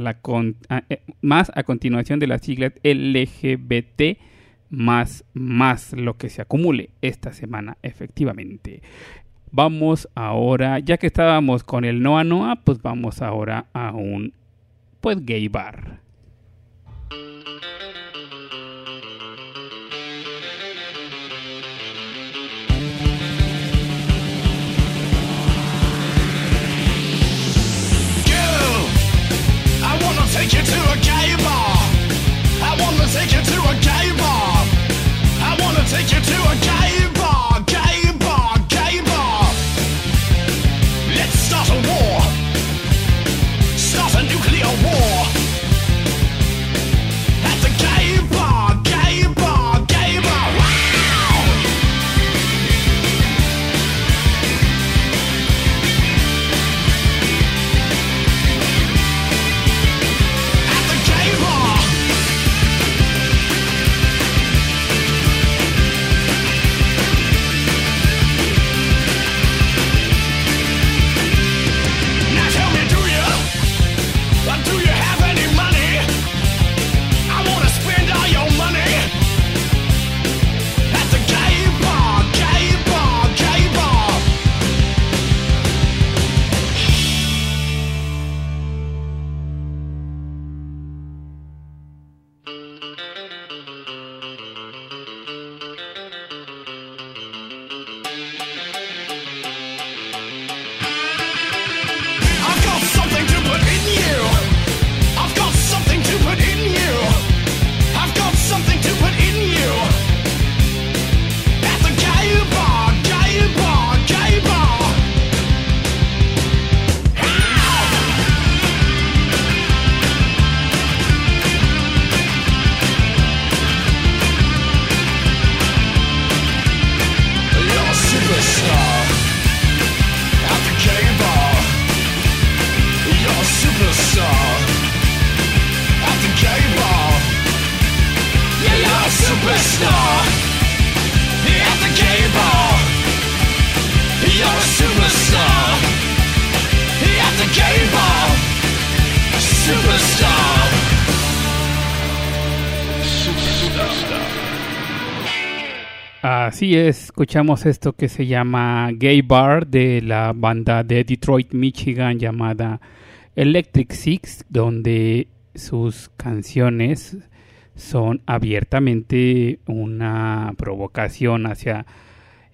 eh, más a continuación de las siglas LGBT más más lo que se acumule esta semana efectivamente. Vamos ahora, ya que estábamos con el Noa Noa, pues vamos ahora a un pues gay bar. Take you to a gay bar. I wanna take you to a gay bar. I wanna take you to a gay escuchamos esto que se llama Gay Bar de la banda de Detroit, Michigan llamada Electric Six, donde sus canciones son abiertamente una provocación hacia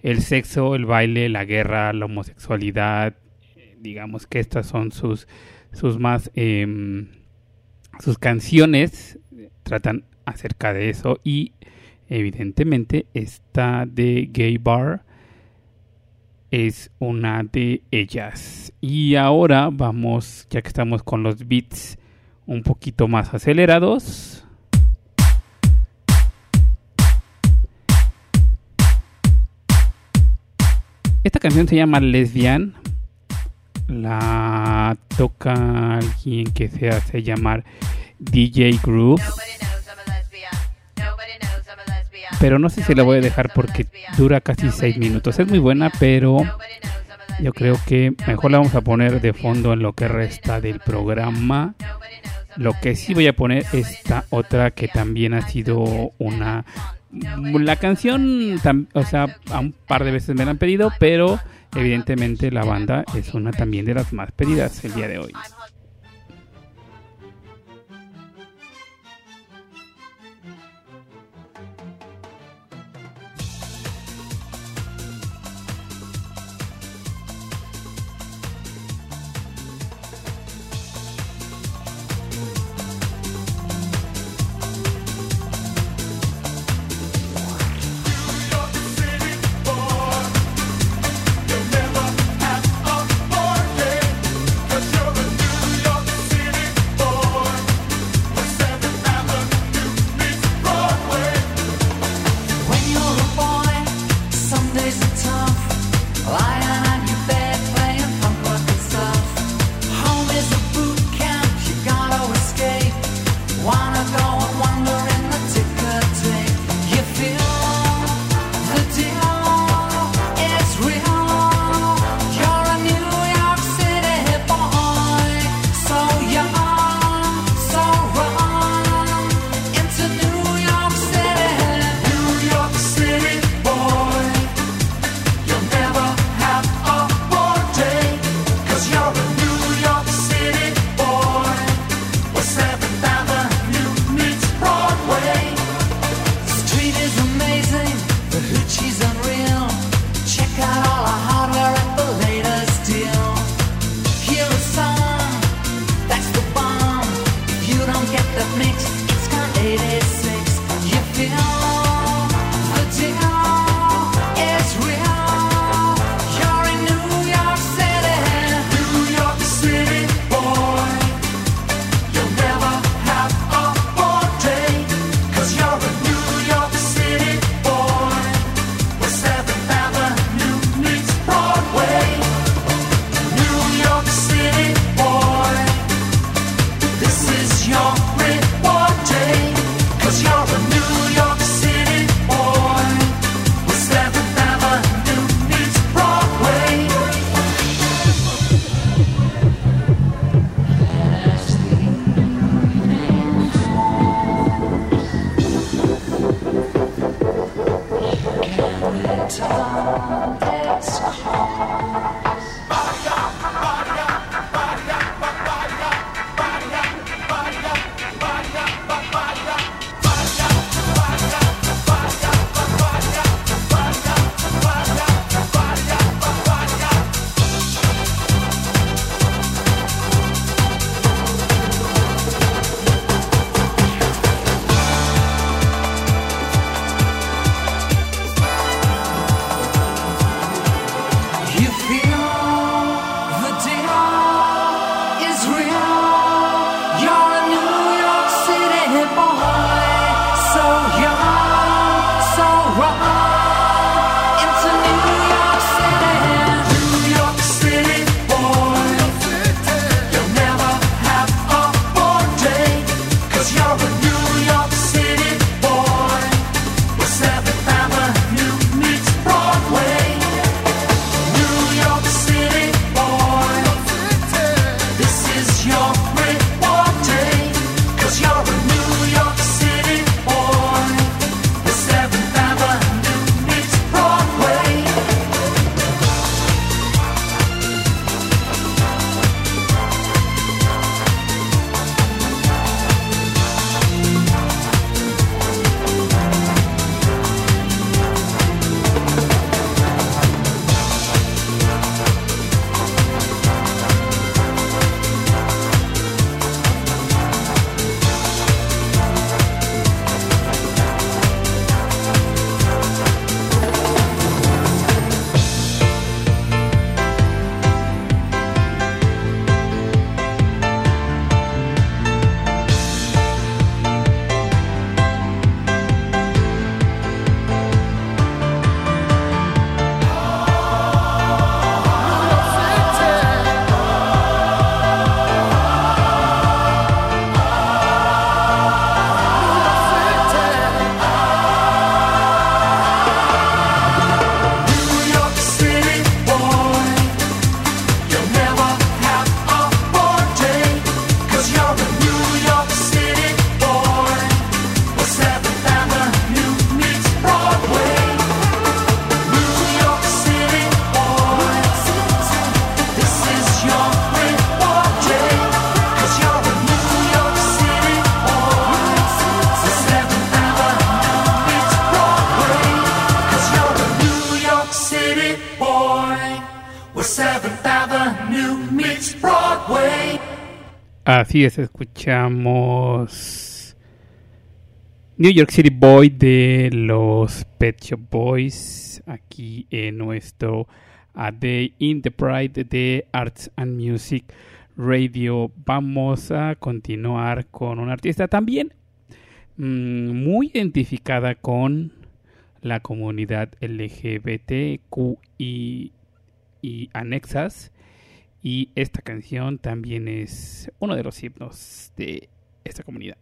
el sexo, el baile, la guerra, la homosexualidad. Digamos que estas son sus, sus más... em, sus canciones tratan acerca de eso y evidentemente esta de Gay Bar es una de ellas. Y ahora vamos, ya que estamos con los beats un poquito más acelerados. Esta canción se llama Lesbian. La toca alguien que se hace llamar DJ Groove. Pero no sé si la voy a dejar porque dura casi 6 minutos. Es muy buena, pero yo creo que mejor la vamos a poner de fondo en lo que resta del programa. Lo que sí voy a poner esta otra que también ha sido una... La canción, o sea, a un par de veces me la han pedido, pero evidentemente la banda es una también de las más pedidas el día de hoy. Así escuchamos New York City Boy de los Pet Shop Boys aquí en nuestro A Day in the Pride de Arts and Music Radio. Vamos a continuar con una artista también mm, muy identificada con la comunidad LGBTQI y anexas y esta canción también es uno de los himnos de esta comunidad.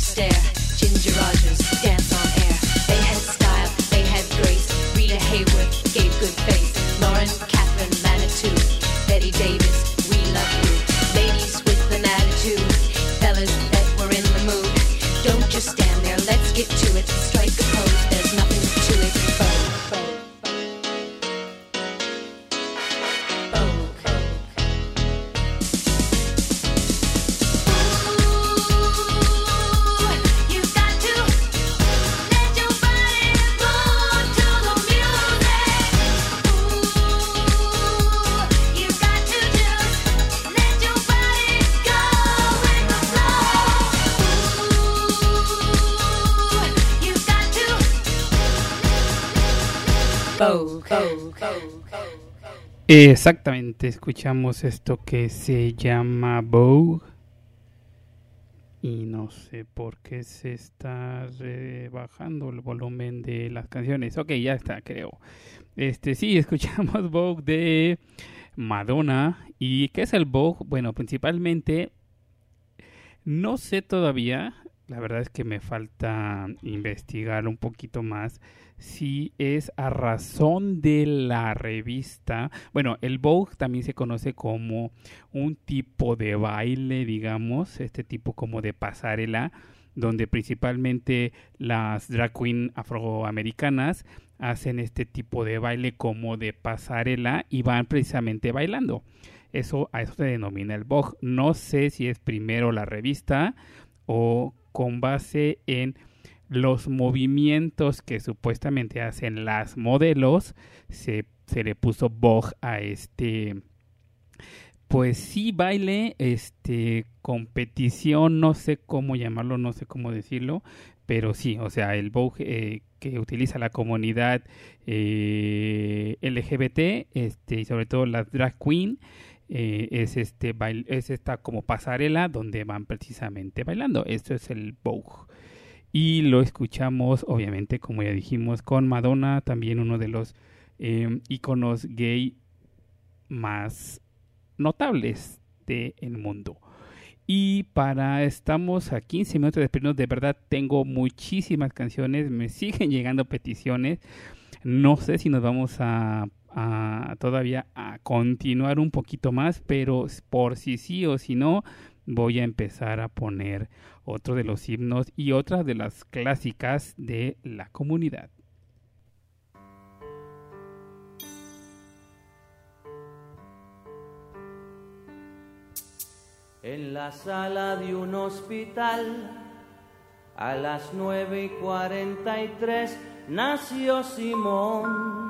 stare. Ginger Rogers, dance. Exactamente, escuchamos esto que se llama Vogue. Y no sé por qué se está rebajando el volumen de las canciones. Ok, ya está, creo. Este, sí, escuchamos Vogue de Madonna. ¿Y qué es el Vogue? Bueno, principalmente no sé todavía, la verdad es que me falta investigar un poquito más si es a razón de la revista. Bueno, el Vogue también se conoce como un tipo de baile, digamos, este tipo como de pasarela, donde principalmente las drag queen afroamericanas hacen este tipo de baile como de pasarela y van precisamente bailando. Eso a eso se denomina el Vogue. No sé si es primero la revista o con base en los movimientos que supuestamente hacen las modelos, se, se le puso Vogue a este, pues sí, baile, este, competición, no sé cómo llamarlo, no sé cómo decirlo, pero sí, o sea, el Vogue eh, que utiliza la comunidad eh, LGBT, este, y sobre todo las drag queen, eh, es este bail- es esta como pasarela donde van precisamente bailando. Esto es el Vogue. Y lo escuchamos, obviamente, como ya dijimos, con Madonna, también uno de los eh, íconos gay más notables del mundo. Y para, estamos a 15 minutos de despedirnos, de verdad tengo muchísimas canciones, me siguen llegando peticiones. No sé si nos vamos a, a todavía a continuar un poquito más, pero por si sí o si no, voy a empezar a poner otro de los himnos y otras de las clásicas de la comunidad. En la sala de un hospital, a las nueve y cuarenta y tres, nació Simón.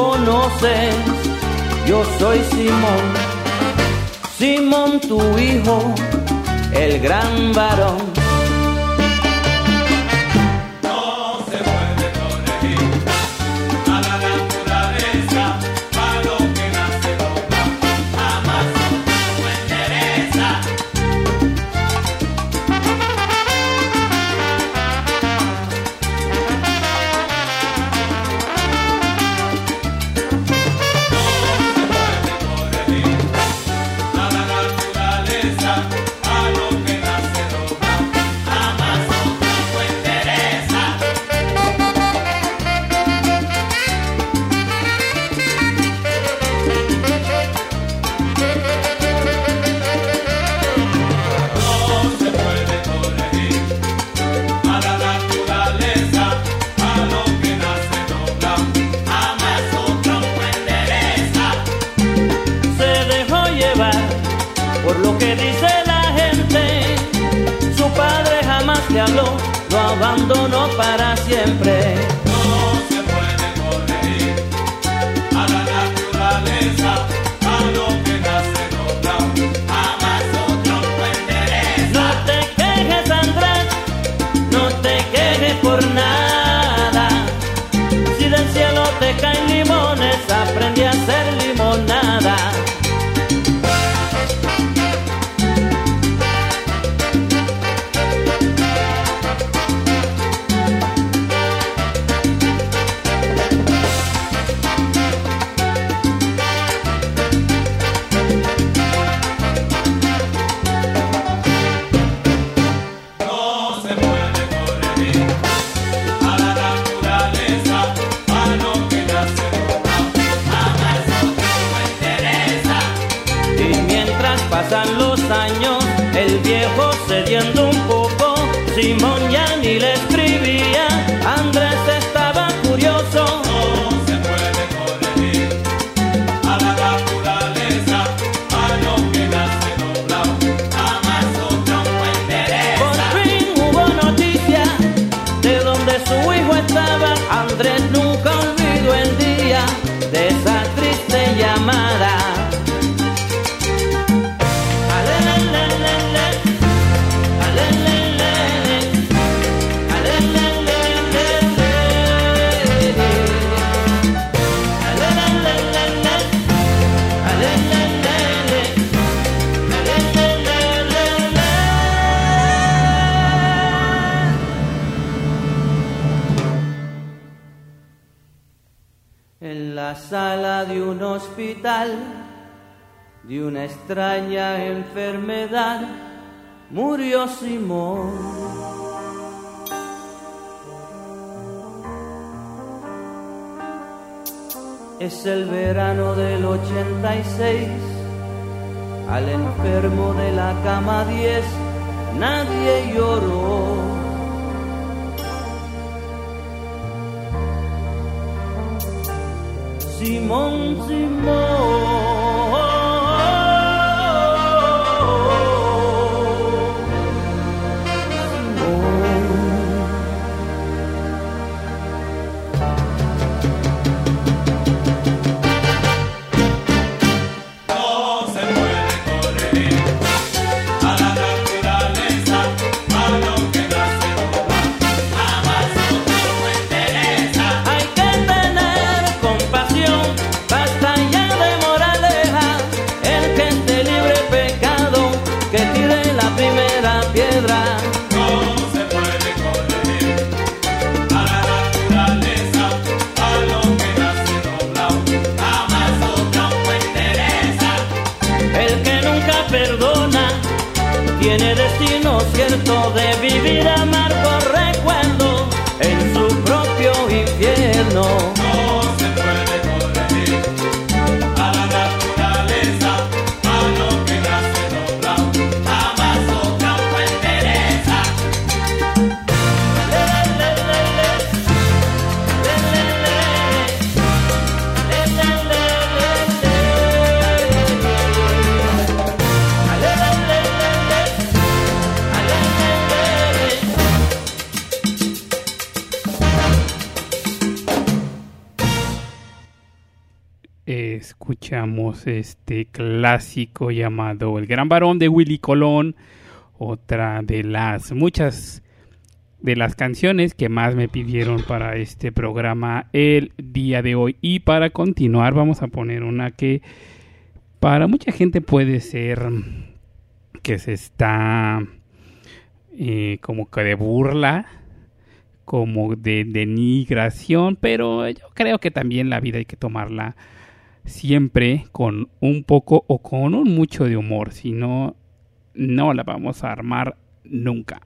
conoces, yo soy Simón, Simón tu hijo, el gran varón. escuchamos este clásico llamado El Gran Varón de Willy Colón, otra de las muchas de las canciones que más me pidieron para este programa el día de hoy. Y para continuar vamos a poner una que para mucha gente puede ser que se está eh, como que de burla, como de denigración, pero yo creo que también la vida hay que tomarla siempre con un poco o con un mucho de humor, si no, no la vamos a armar nunca.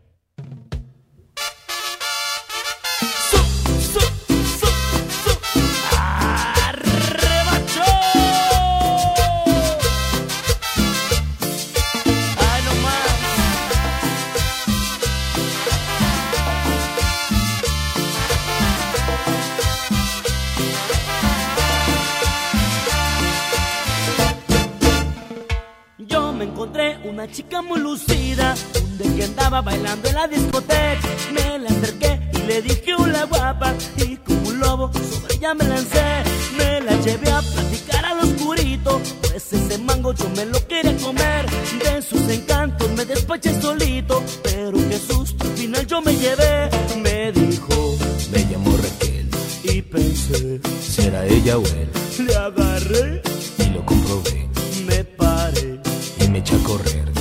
una chica muy lucida, un de que andaba bailando en la discoteca. Me la acerqué y le dije una guapa, y como un lobo sobre ella me lancé. Me la llevé a platicar al oscurito, pues ese mango yo me lo quería comer. De sus encantos me despaché solito, pero qué susto, al final yo me llevé. Me dijo, me llamó Raquel, y pensé, será ella o él. Le agarré y lo comprobé. Me paré y me eché a correr.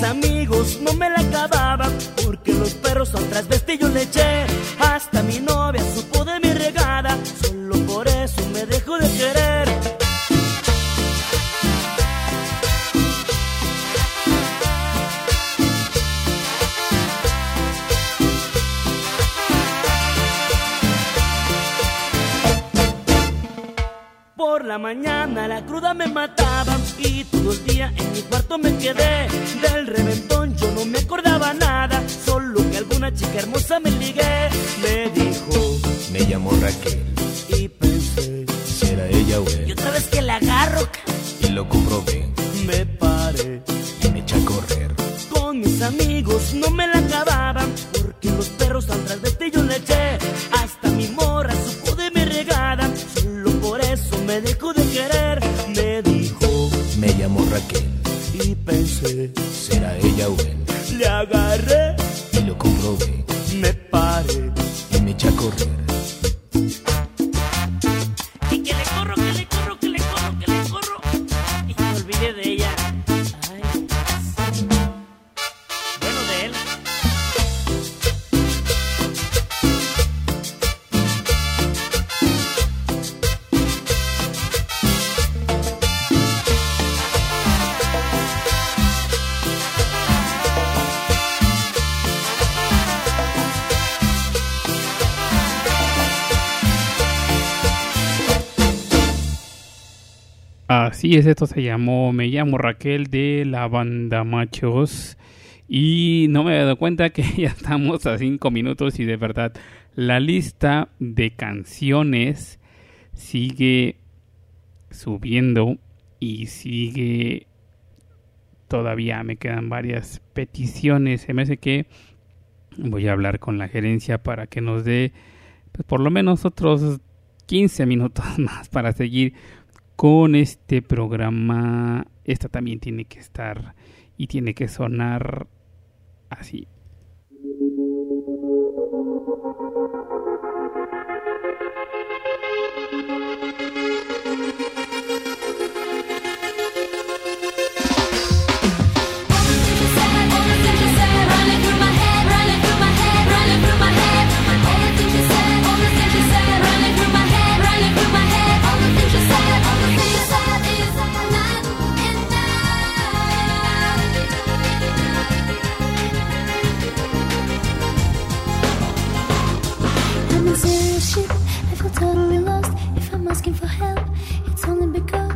Mis amigos no me la acababa Porque los perros al trasvesti yo le eché. Hasta mi novia supo de mi regada Solo por eso me dejó de querer. Por la mañana la cruda me mataba y todo el día en mi cuarto me quedé. Del reventón yo no me acordaba nada, solo que alguna chica hermosa me ligué. Me dijo Me llamo Raquel, y pensé, será ella o y él. otra vez que la agarro, Y lo comprobé me paré. y me eché a correr. Con mis amigos no me la acababan porque los perros al trasvesti yo le eché. Hasta mi morra pensé. será ella o él. Le agarré, Y lo comprobé me paré. y me eché a correr. Así es, esto se llamó Me llamo Raquel de la banda Machos. Y no me he dado cuenta que ya estamos a cinco minutos y de verdad la lista de canciones sigue subiendo y sigue todavía me quedan varias peticiones. Se me hace que voy a hablar con la gerencia para que nos dé pues, por lo menos otros 15 minutos más para seguir con este programa. Esta también tiene que estar y tiene que sonar así. Totally lost. If I'm asking for help, it's only because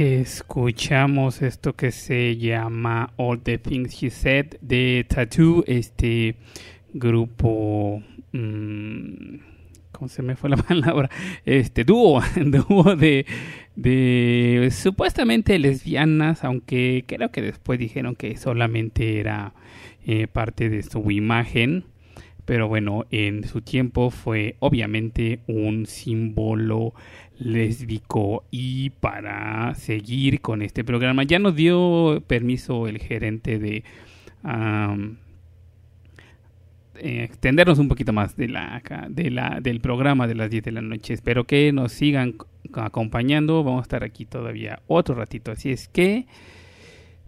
Escuchamos esto que se llama All the Things She Said de Tattoo, este grupo. Mmm, ¿Cómo se me fue la palabra? Este dúo, dúo de, de supuestamente lesbianas, aunque creo que después dijeron que solamente era eh, parte de su imagen. Pero bueno, en su tiempo fue obviamente un símbolo lésbico y para seguir con este programa. Ya nos dio permiso el gerente de eh, extendernos un poquito más de la, de la, del programa de las 10 de la noche. Espero que nos sigan acompañando. Vamos a estar aquí todavía otro ratito. Así es que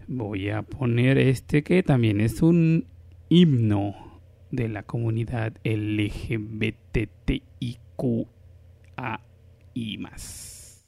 voy a poner este que también es un himno de la comunidad LGBTIQA. 言います。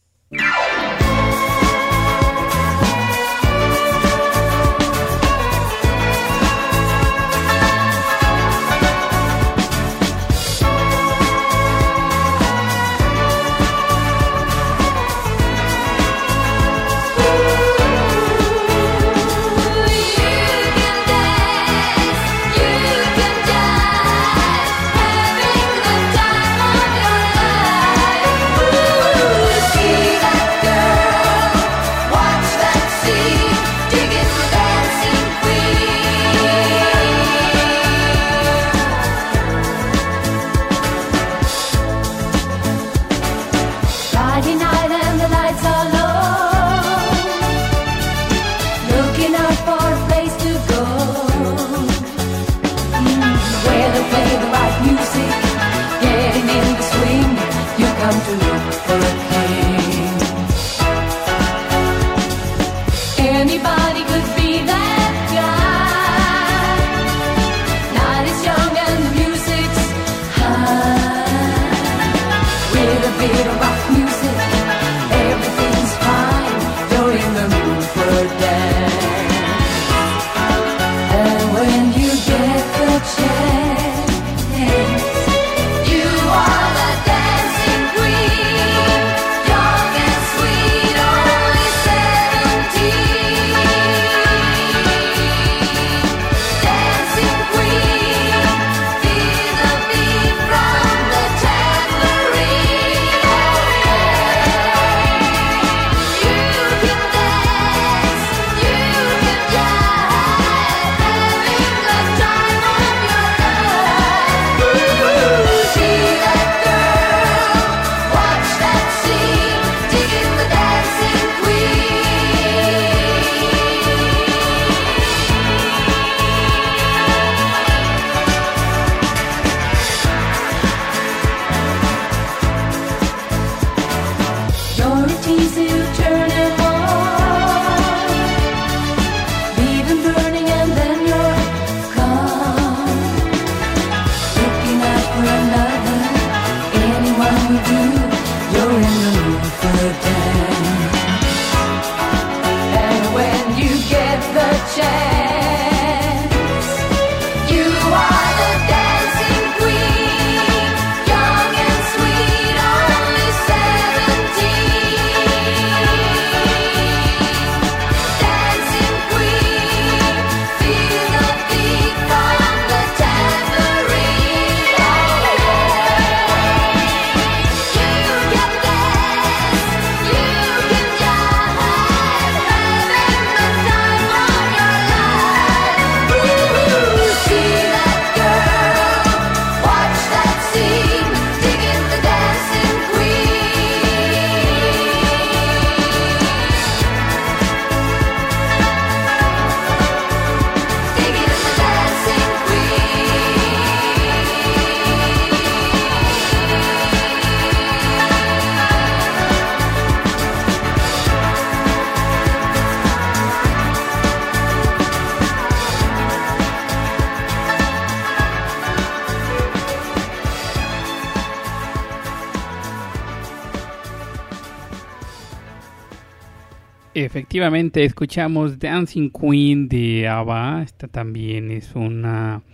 Efectivamente, escuchamos Dancing Queen de ABBA. Esta también es una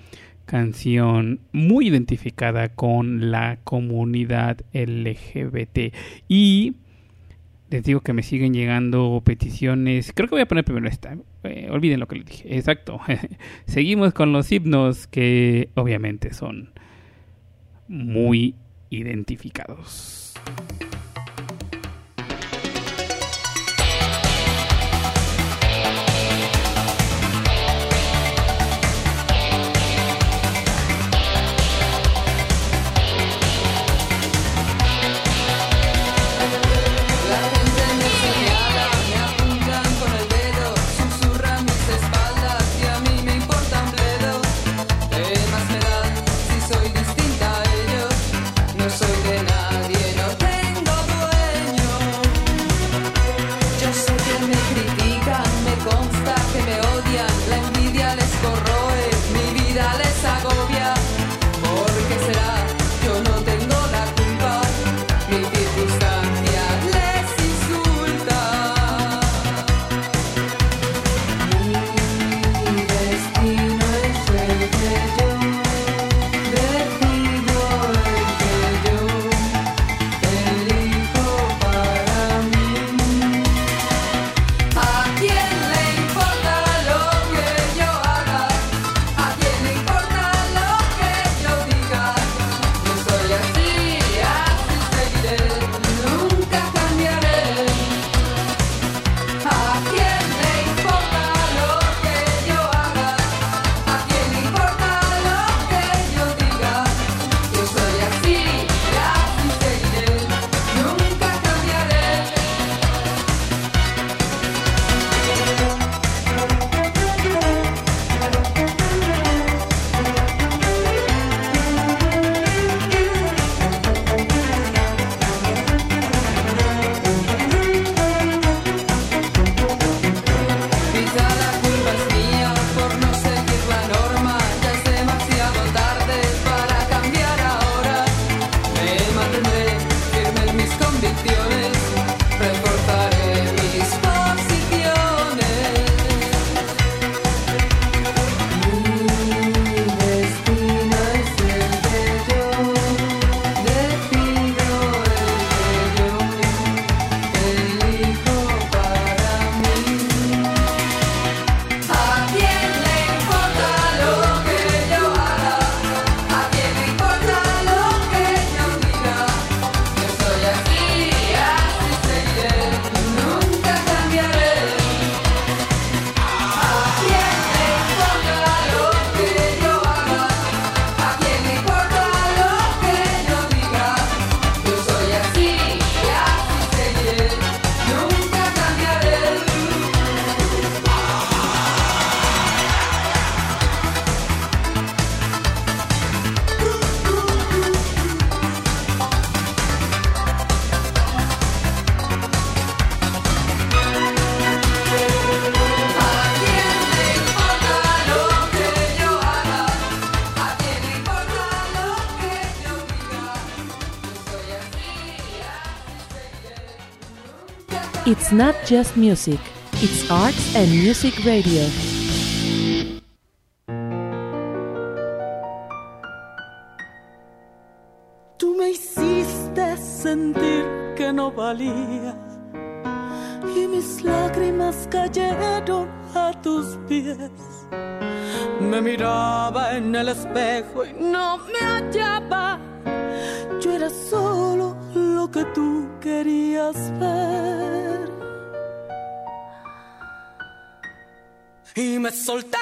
canción muy identificada con la comunidad LGBT. Y les digo que me siguen llegando peticiones. Creo que voy a poner primero esta. Eh, olviden lo que les dije. Exacto. Seguimos con los himnos que obviamente son muy identificados. It's not just music, it's arts and music radio. Tú me hiciste sentir que no valía y mis lágrimas cayeron a tus pies. Me miraba en el espejo y no me soltar.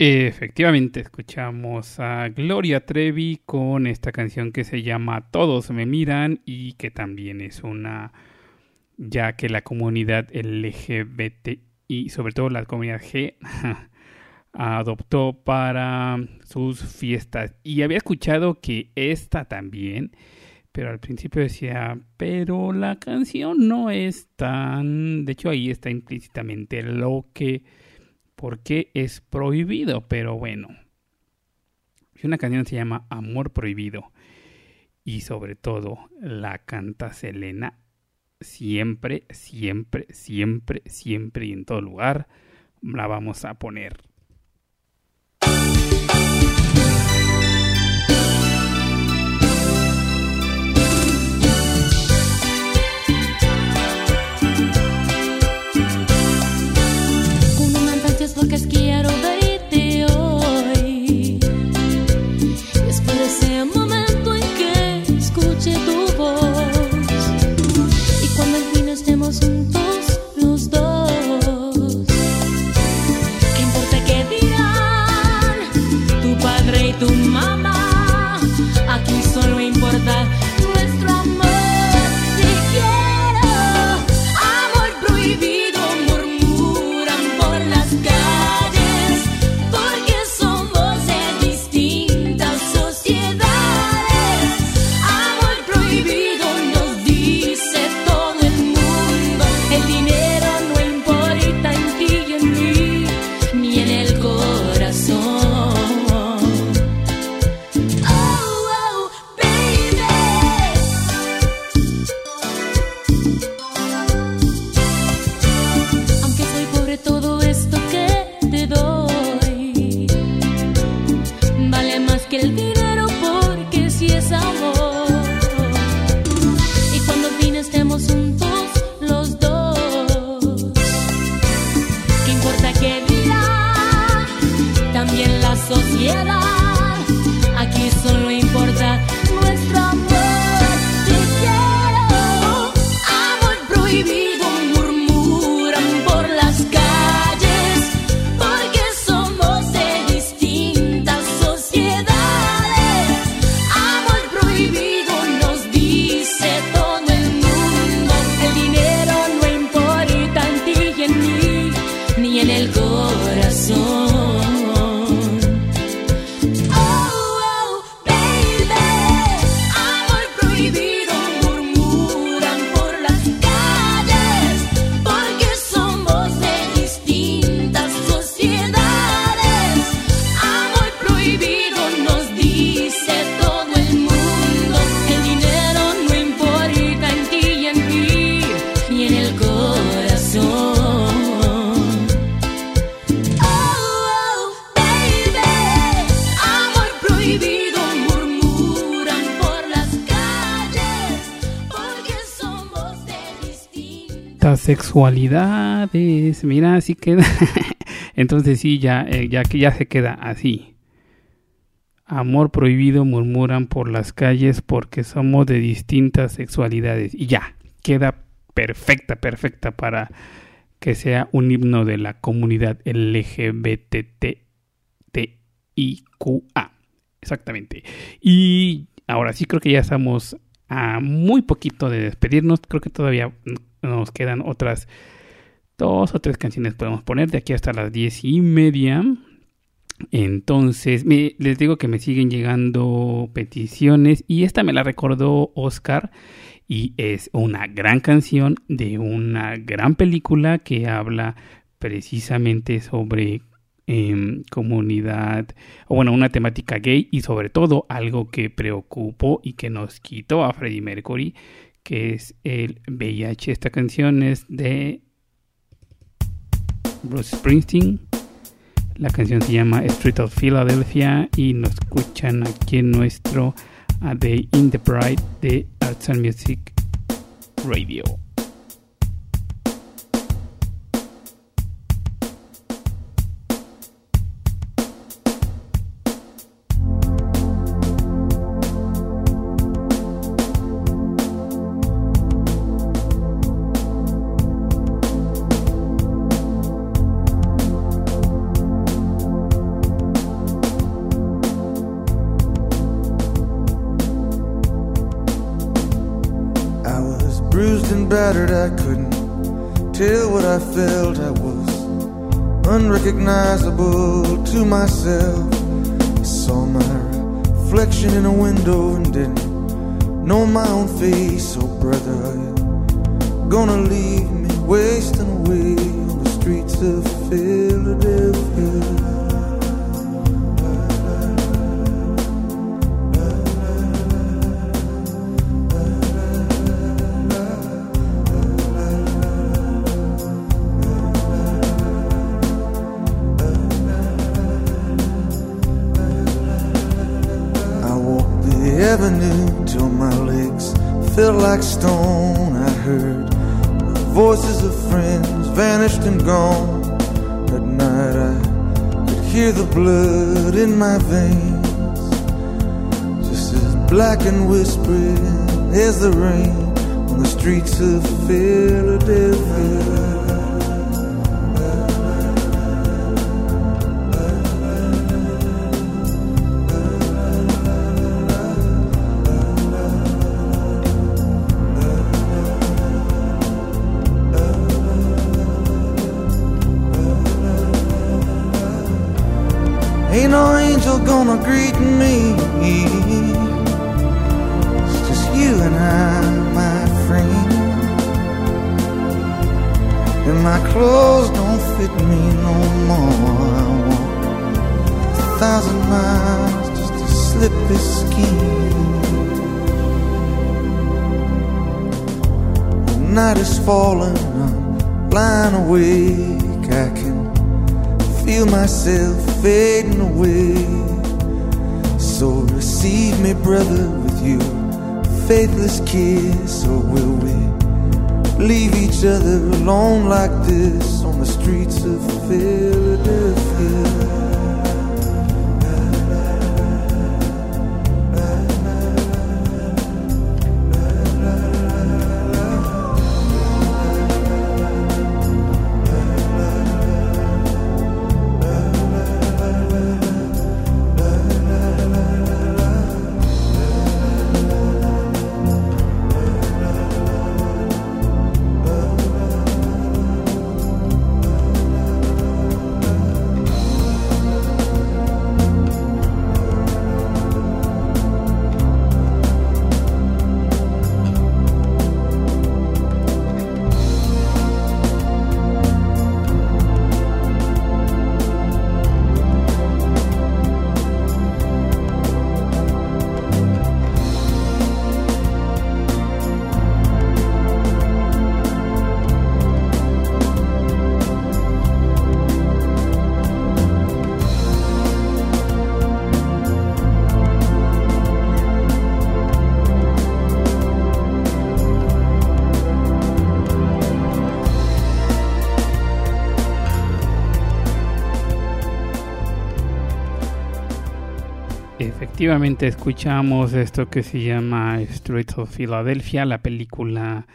Efectivamente, escuchamos a Gloria Trevi con esta canción que se llama Todos me miran y que también es una, ya que la comunidad LGBT y sobre todo la comunidad G adoptó para sus fiestas. Y había escuchado que esta también, pero al principio decía, pero la canción no es tan, de hecho ahí está implícitamente lo que porque es prohibido, pero bueno. Y una canción se llama Amor Prohibido. Y sobre todo la canta Selena siempre, siempre, siempre, siempre y en todo lugar la vamos a poner. lo que quiero ver. Sexualidades, mira, así queda. Entonces sí, ya, eh, ya que ya se queda así. Amor prohibido murmuran por las calles porque somos de distintas sexualidades. Y ya, queda perfecta, perfecta para que sea un himno de la comunidad LGBTTIQA. Exactamente. Y ahora sí creo que ya estamos a muy poquito de despedirnos. Creo que todavía nos quedan otras dos o tres canciones podemos poner de aquí hasta las diez y media. Entonces, les digo que me siguen llegando peticiones y esta me la recordó Oscar y es una gran canción de una gran película que habla precisamente sobre em, comunidad, o bueno, una temática gay y sobre todo algo que preocupó y que nos quitó a Freddie Mercury, que es el VIH. Esta canción es de Bruce Springsteen. La canción se llama Street of Philadelphia y nos escuchan aquí en nuestro A Day in the Pride de Arts and Music Radio. Myself. I saw my reflection in a window and didn't know my own face. Oh, brother, gonna leave Efectivamente escuchamos esto que se llama Streets of Philadelphia, la película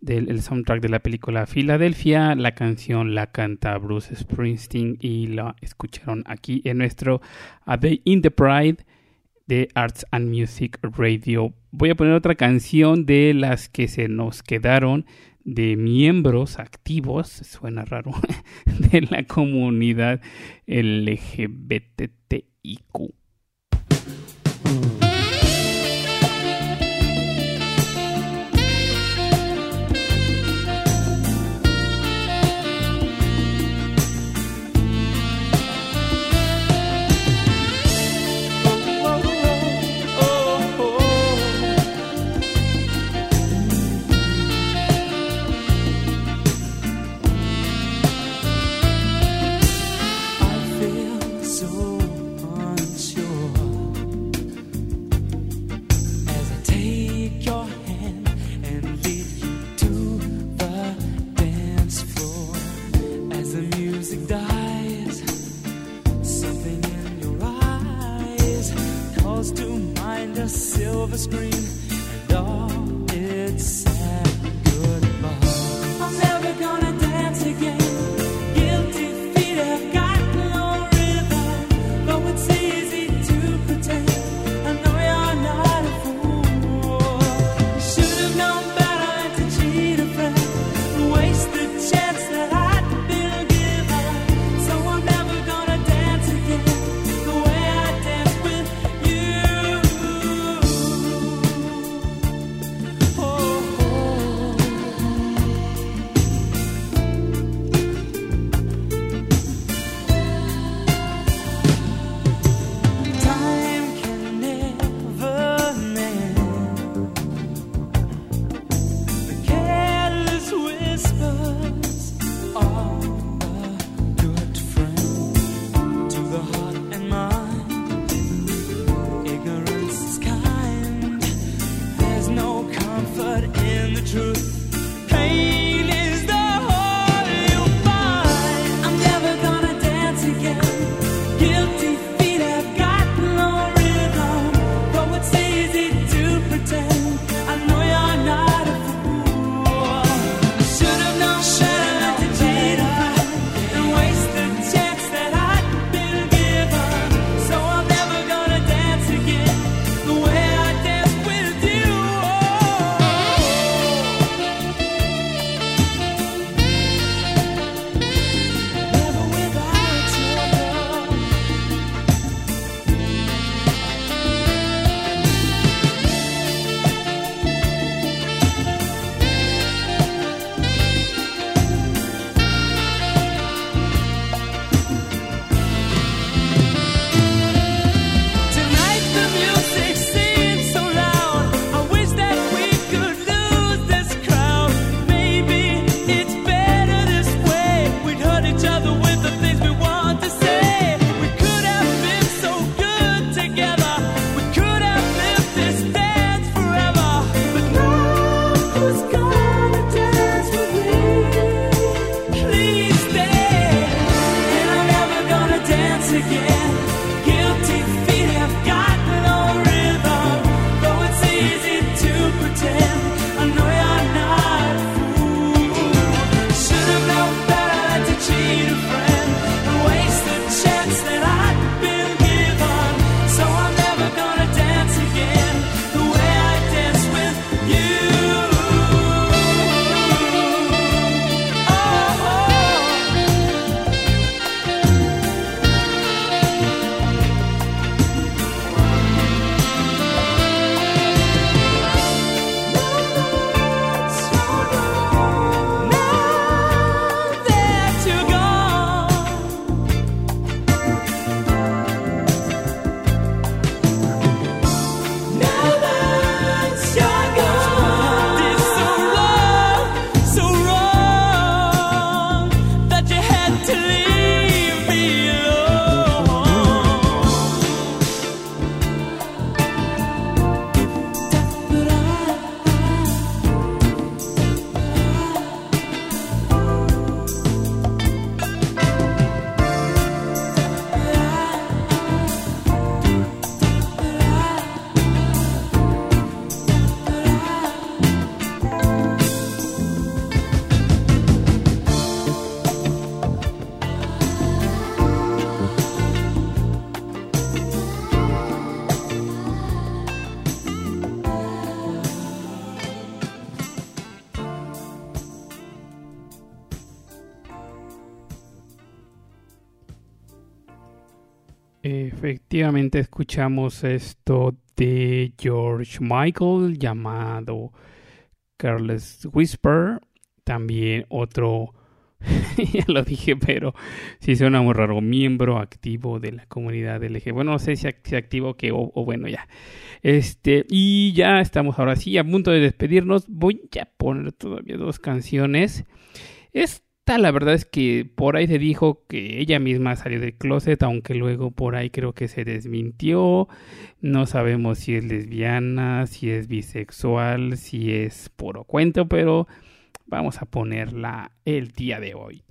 del el soundtrack de la película Philadelphia. La canción la canta Bruce Springsteen y la escucharon aquí en nuestro A Day in the Pride de Arts and Music Radio. Voy a poner otra canción de las que se nos quedaron de miembros activos, suena raro, de la comunidad LGBTIQ. Efectivamente escuchamos esto de George Michael llamado Careless Whisper. También otro, ya lo dije, pero sí suena muy raro, miembro activo de la comunidad LG. Bueno, no sé si, act- si activo que o, bueno ya. Este, y ya estamos ahora sí a punto de despedirnos. Voy a poner todavía dos canciones. Esta, la verdad es que por ahí se dijo que ella misma salió del closet, aunque luego por ahí creo que se desmintió. No sabemos si es lesbiana, si es bisexual, si es puro cuento, pero vamos a ponerla el día de hoy.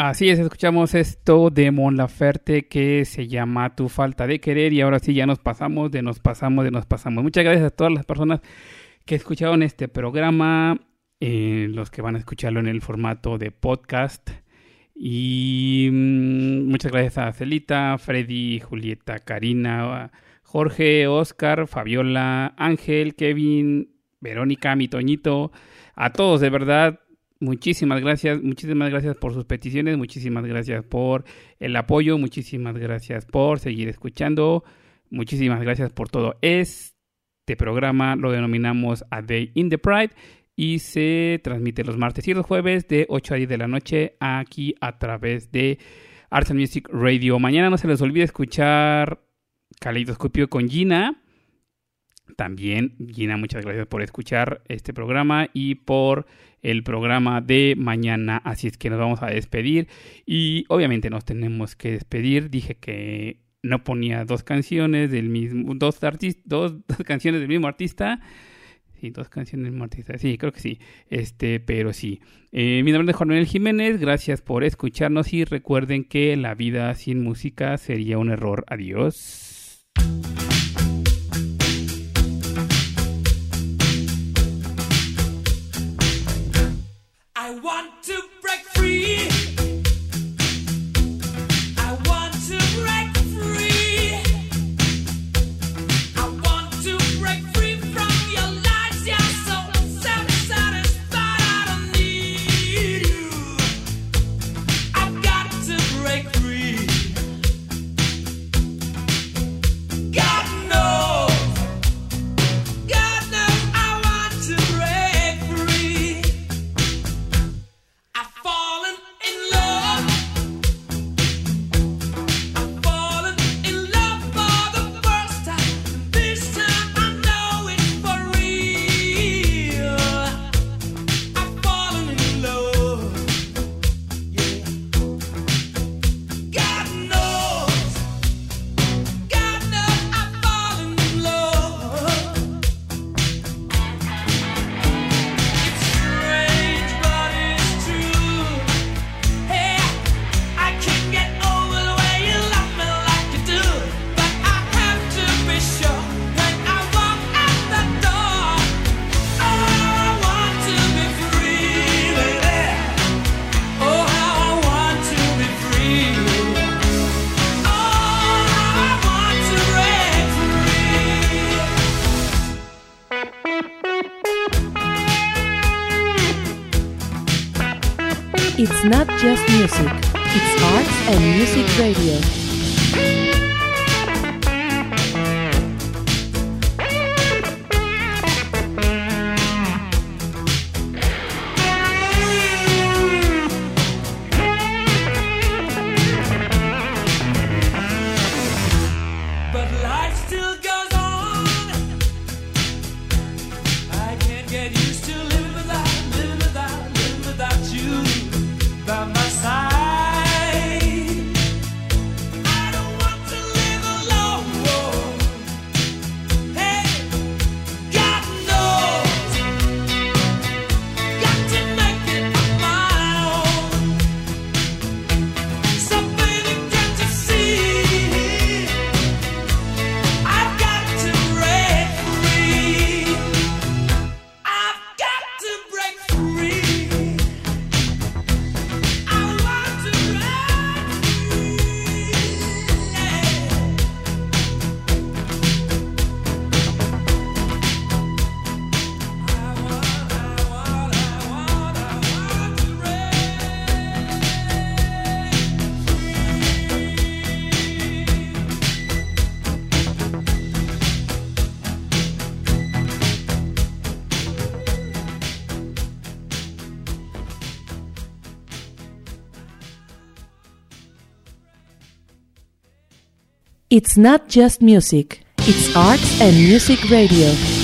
Así es, escuchamos esto de Mon Laferte que se llama Tu falta de querer y ahora sí ya nos pasamos, de nos pasamos, de nos pasamos. Muchas gracias a todas las personas que escucharon este programa, eh, los que van a escucharlo en el formato de podcast. Y mm, muchas gracias a Celita, Freddy, Julieta, Karina, Jorge, Oscar, Fabiola, Ángel, Kevin, Verónica, mi Toñito, a todos de verdad. Muchísimas gracias, muchísimas gracias por sus peticiones, muchísimas gracias por el apoyo, muchísimas gracias por seguir escuchando, muchísimas gracias por todo. Este programa lo denominamos A Day in the Pride y se transmite los martes y los jueves de 8 a 10 de la noche aquí a través de Arts and Music Radio. Mañana no se les olvide escuchar Caleidoscopio con Gina. También, Gina, muchas gracias por escuchar este programa y por el programa de mañana. Así es que nos vamos a despedir y obviamente nos tenemos que despedir. Dije que no ponía dos canciones del mismo, dos, artis- dos, dos canciones del mismo artista. Sí, dos canciones del mismo artista. Sí, creo que sí. Este, pero sí. Eh, mi nombre es Juan Manuel Jiménez. Gracias por escucharnos y recuerden que la vida sin música sería un error. Adiós. It's not just music, it's arts and music radio.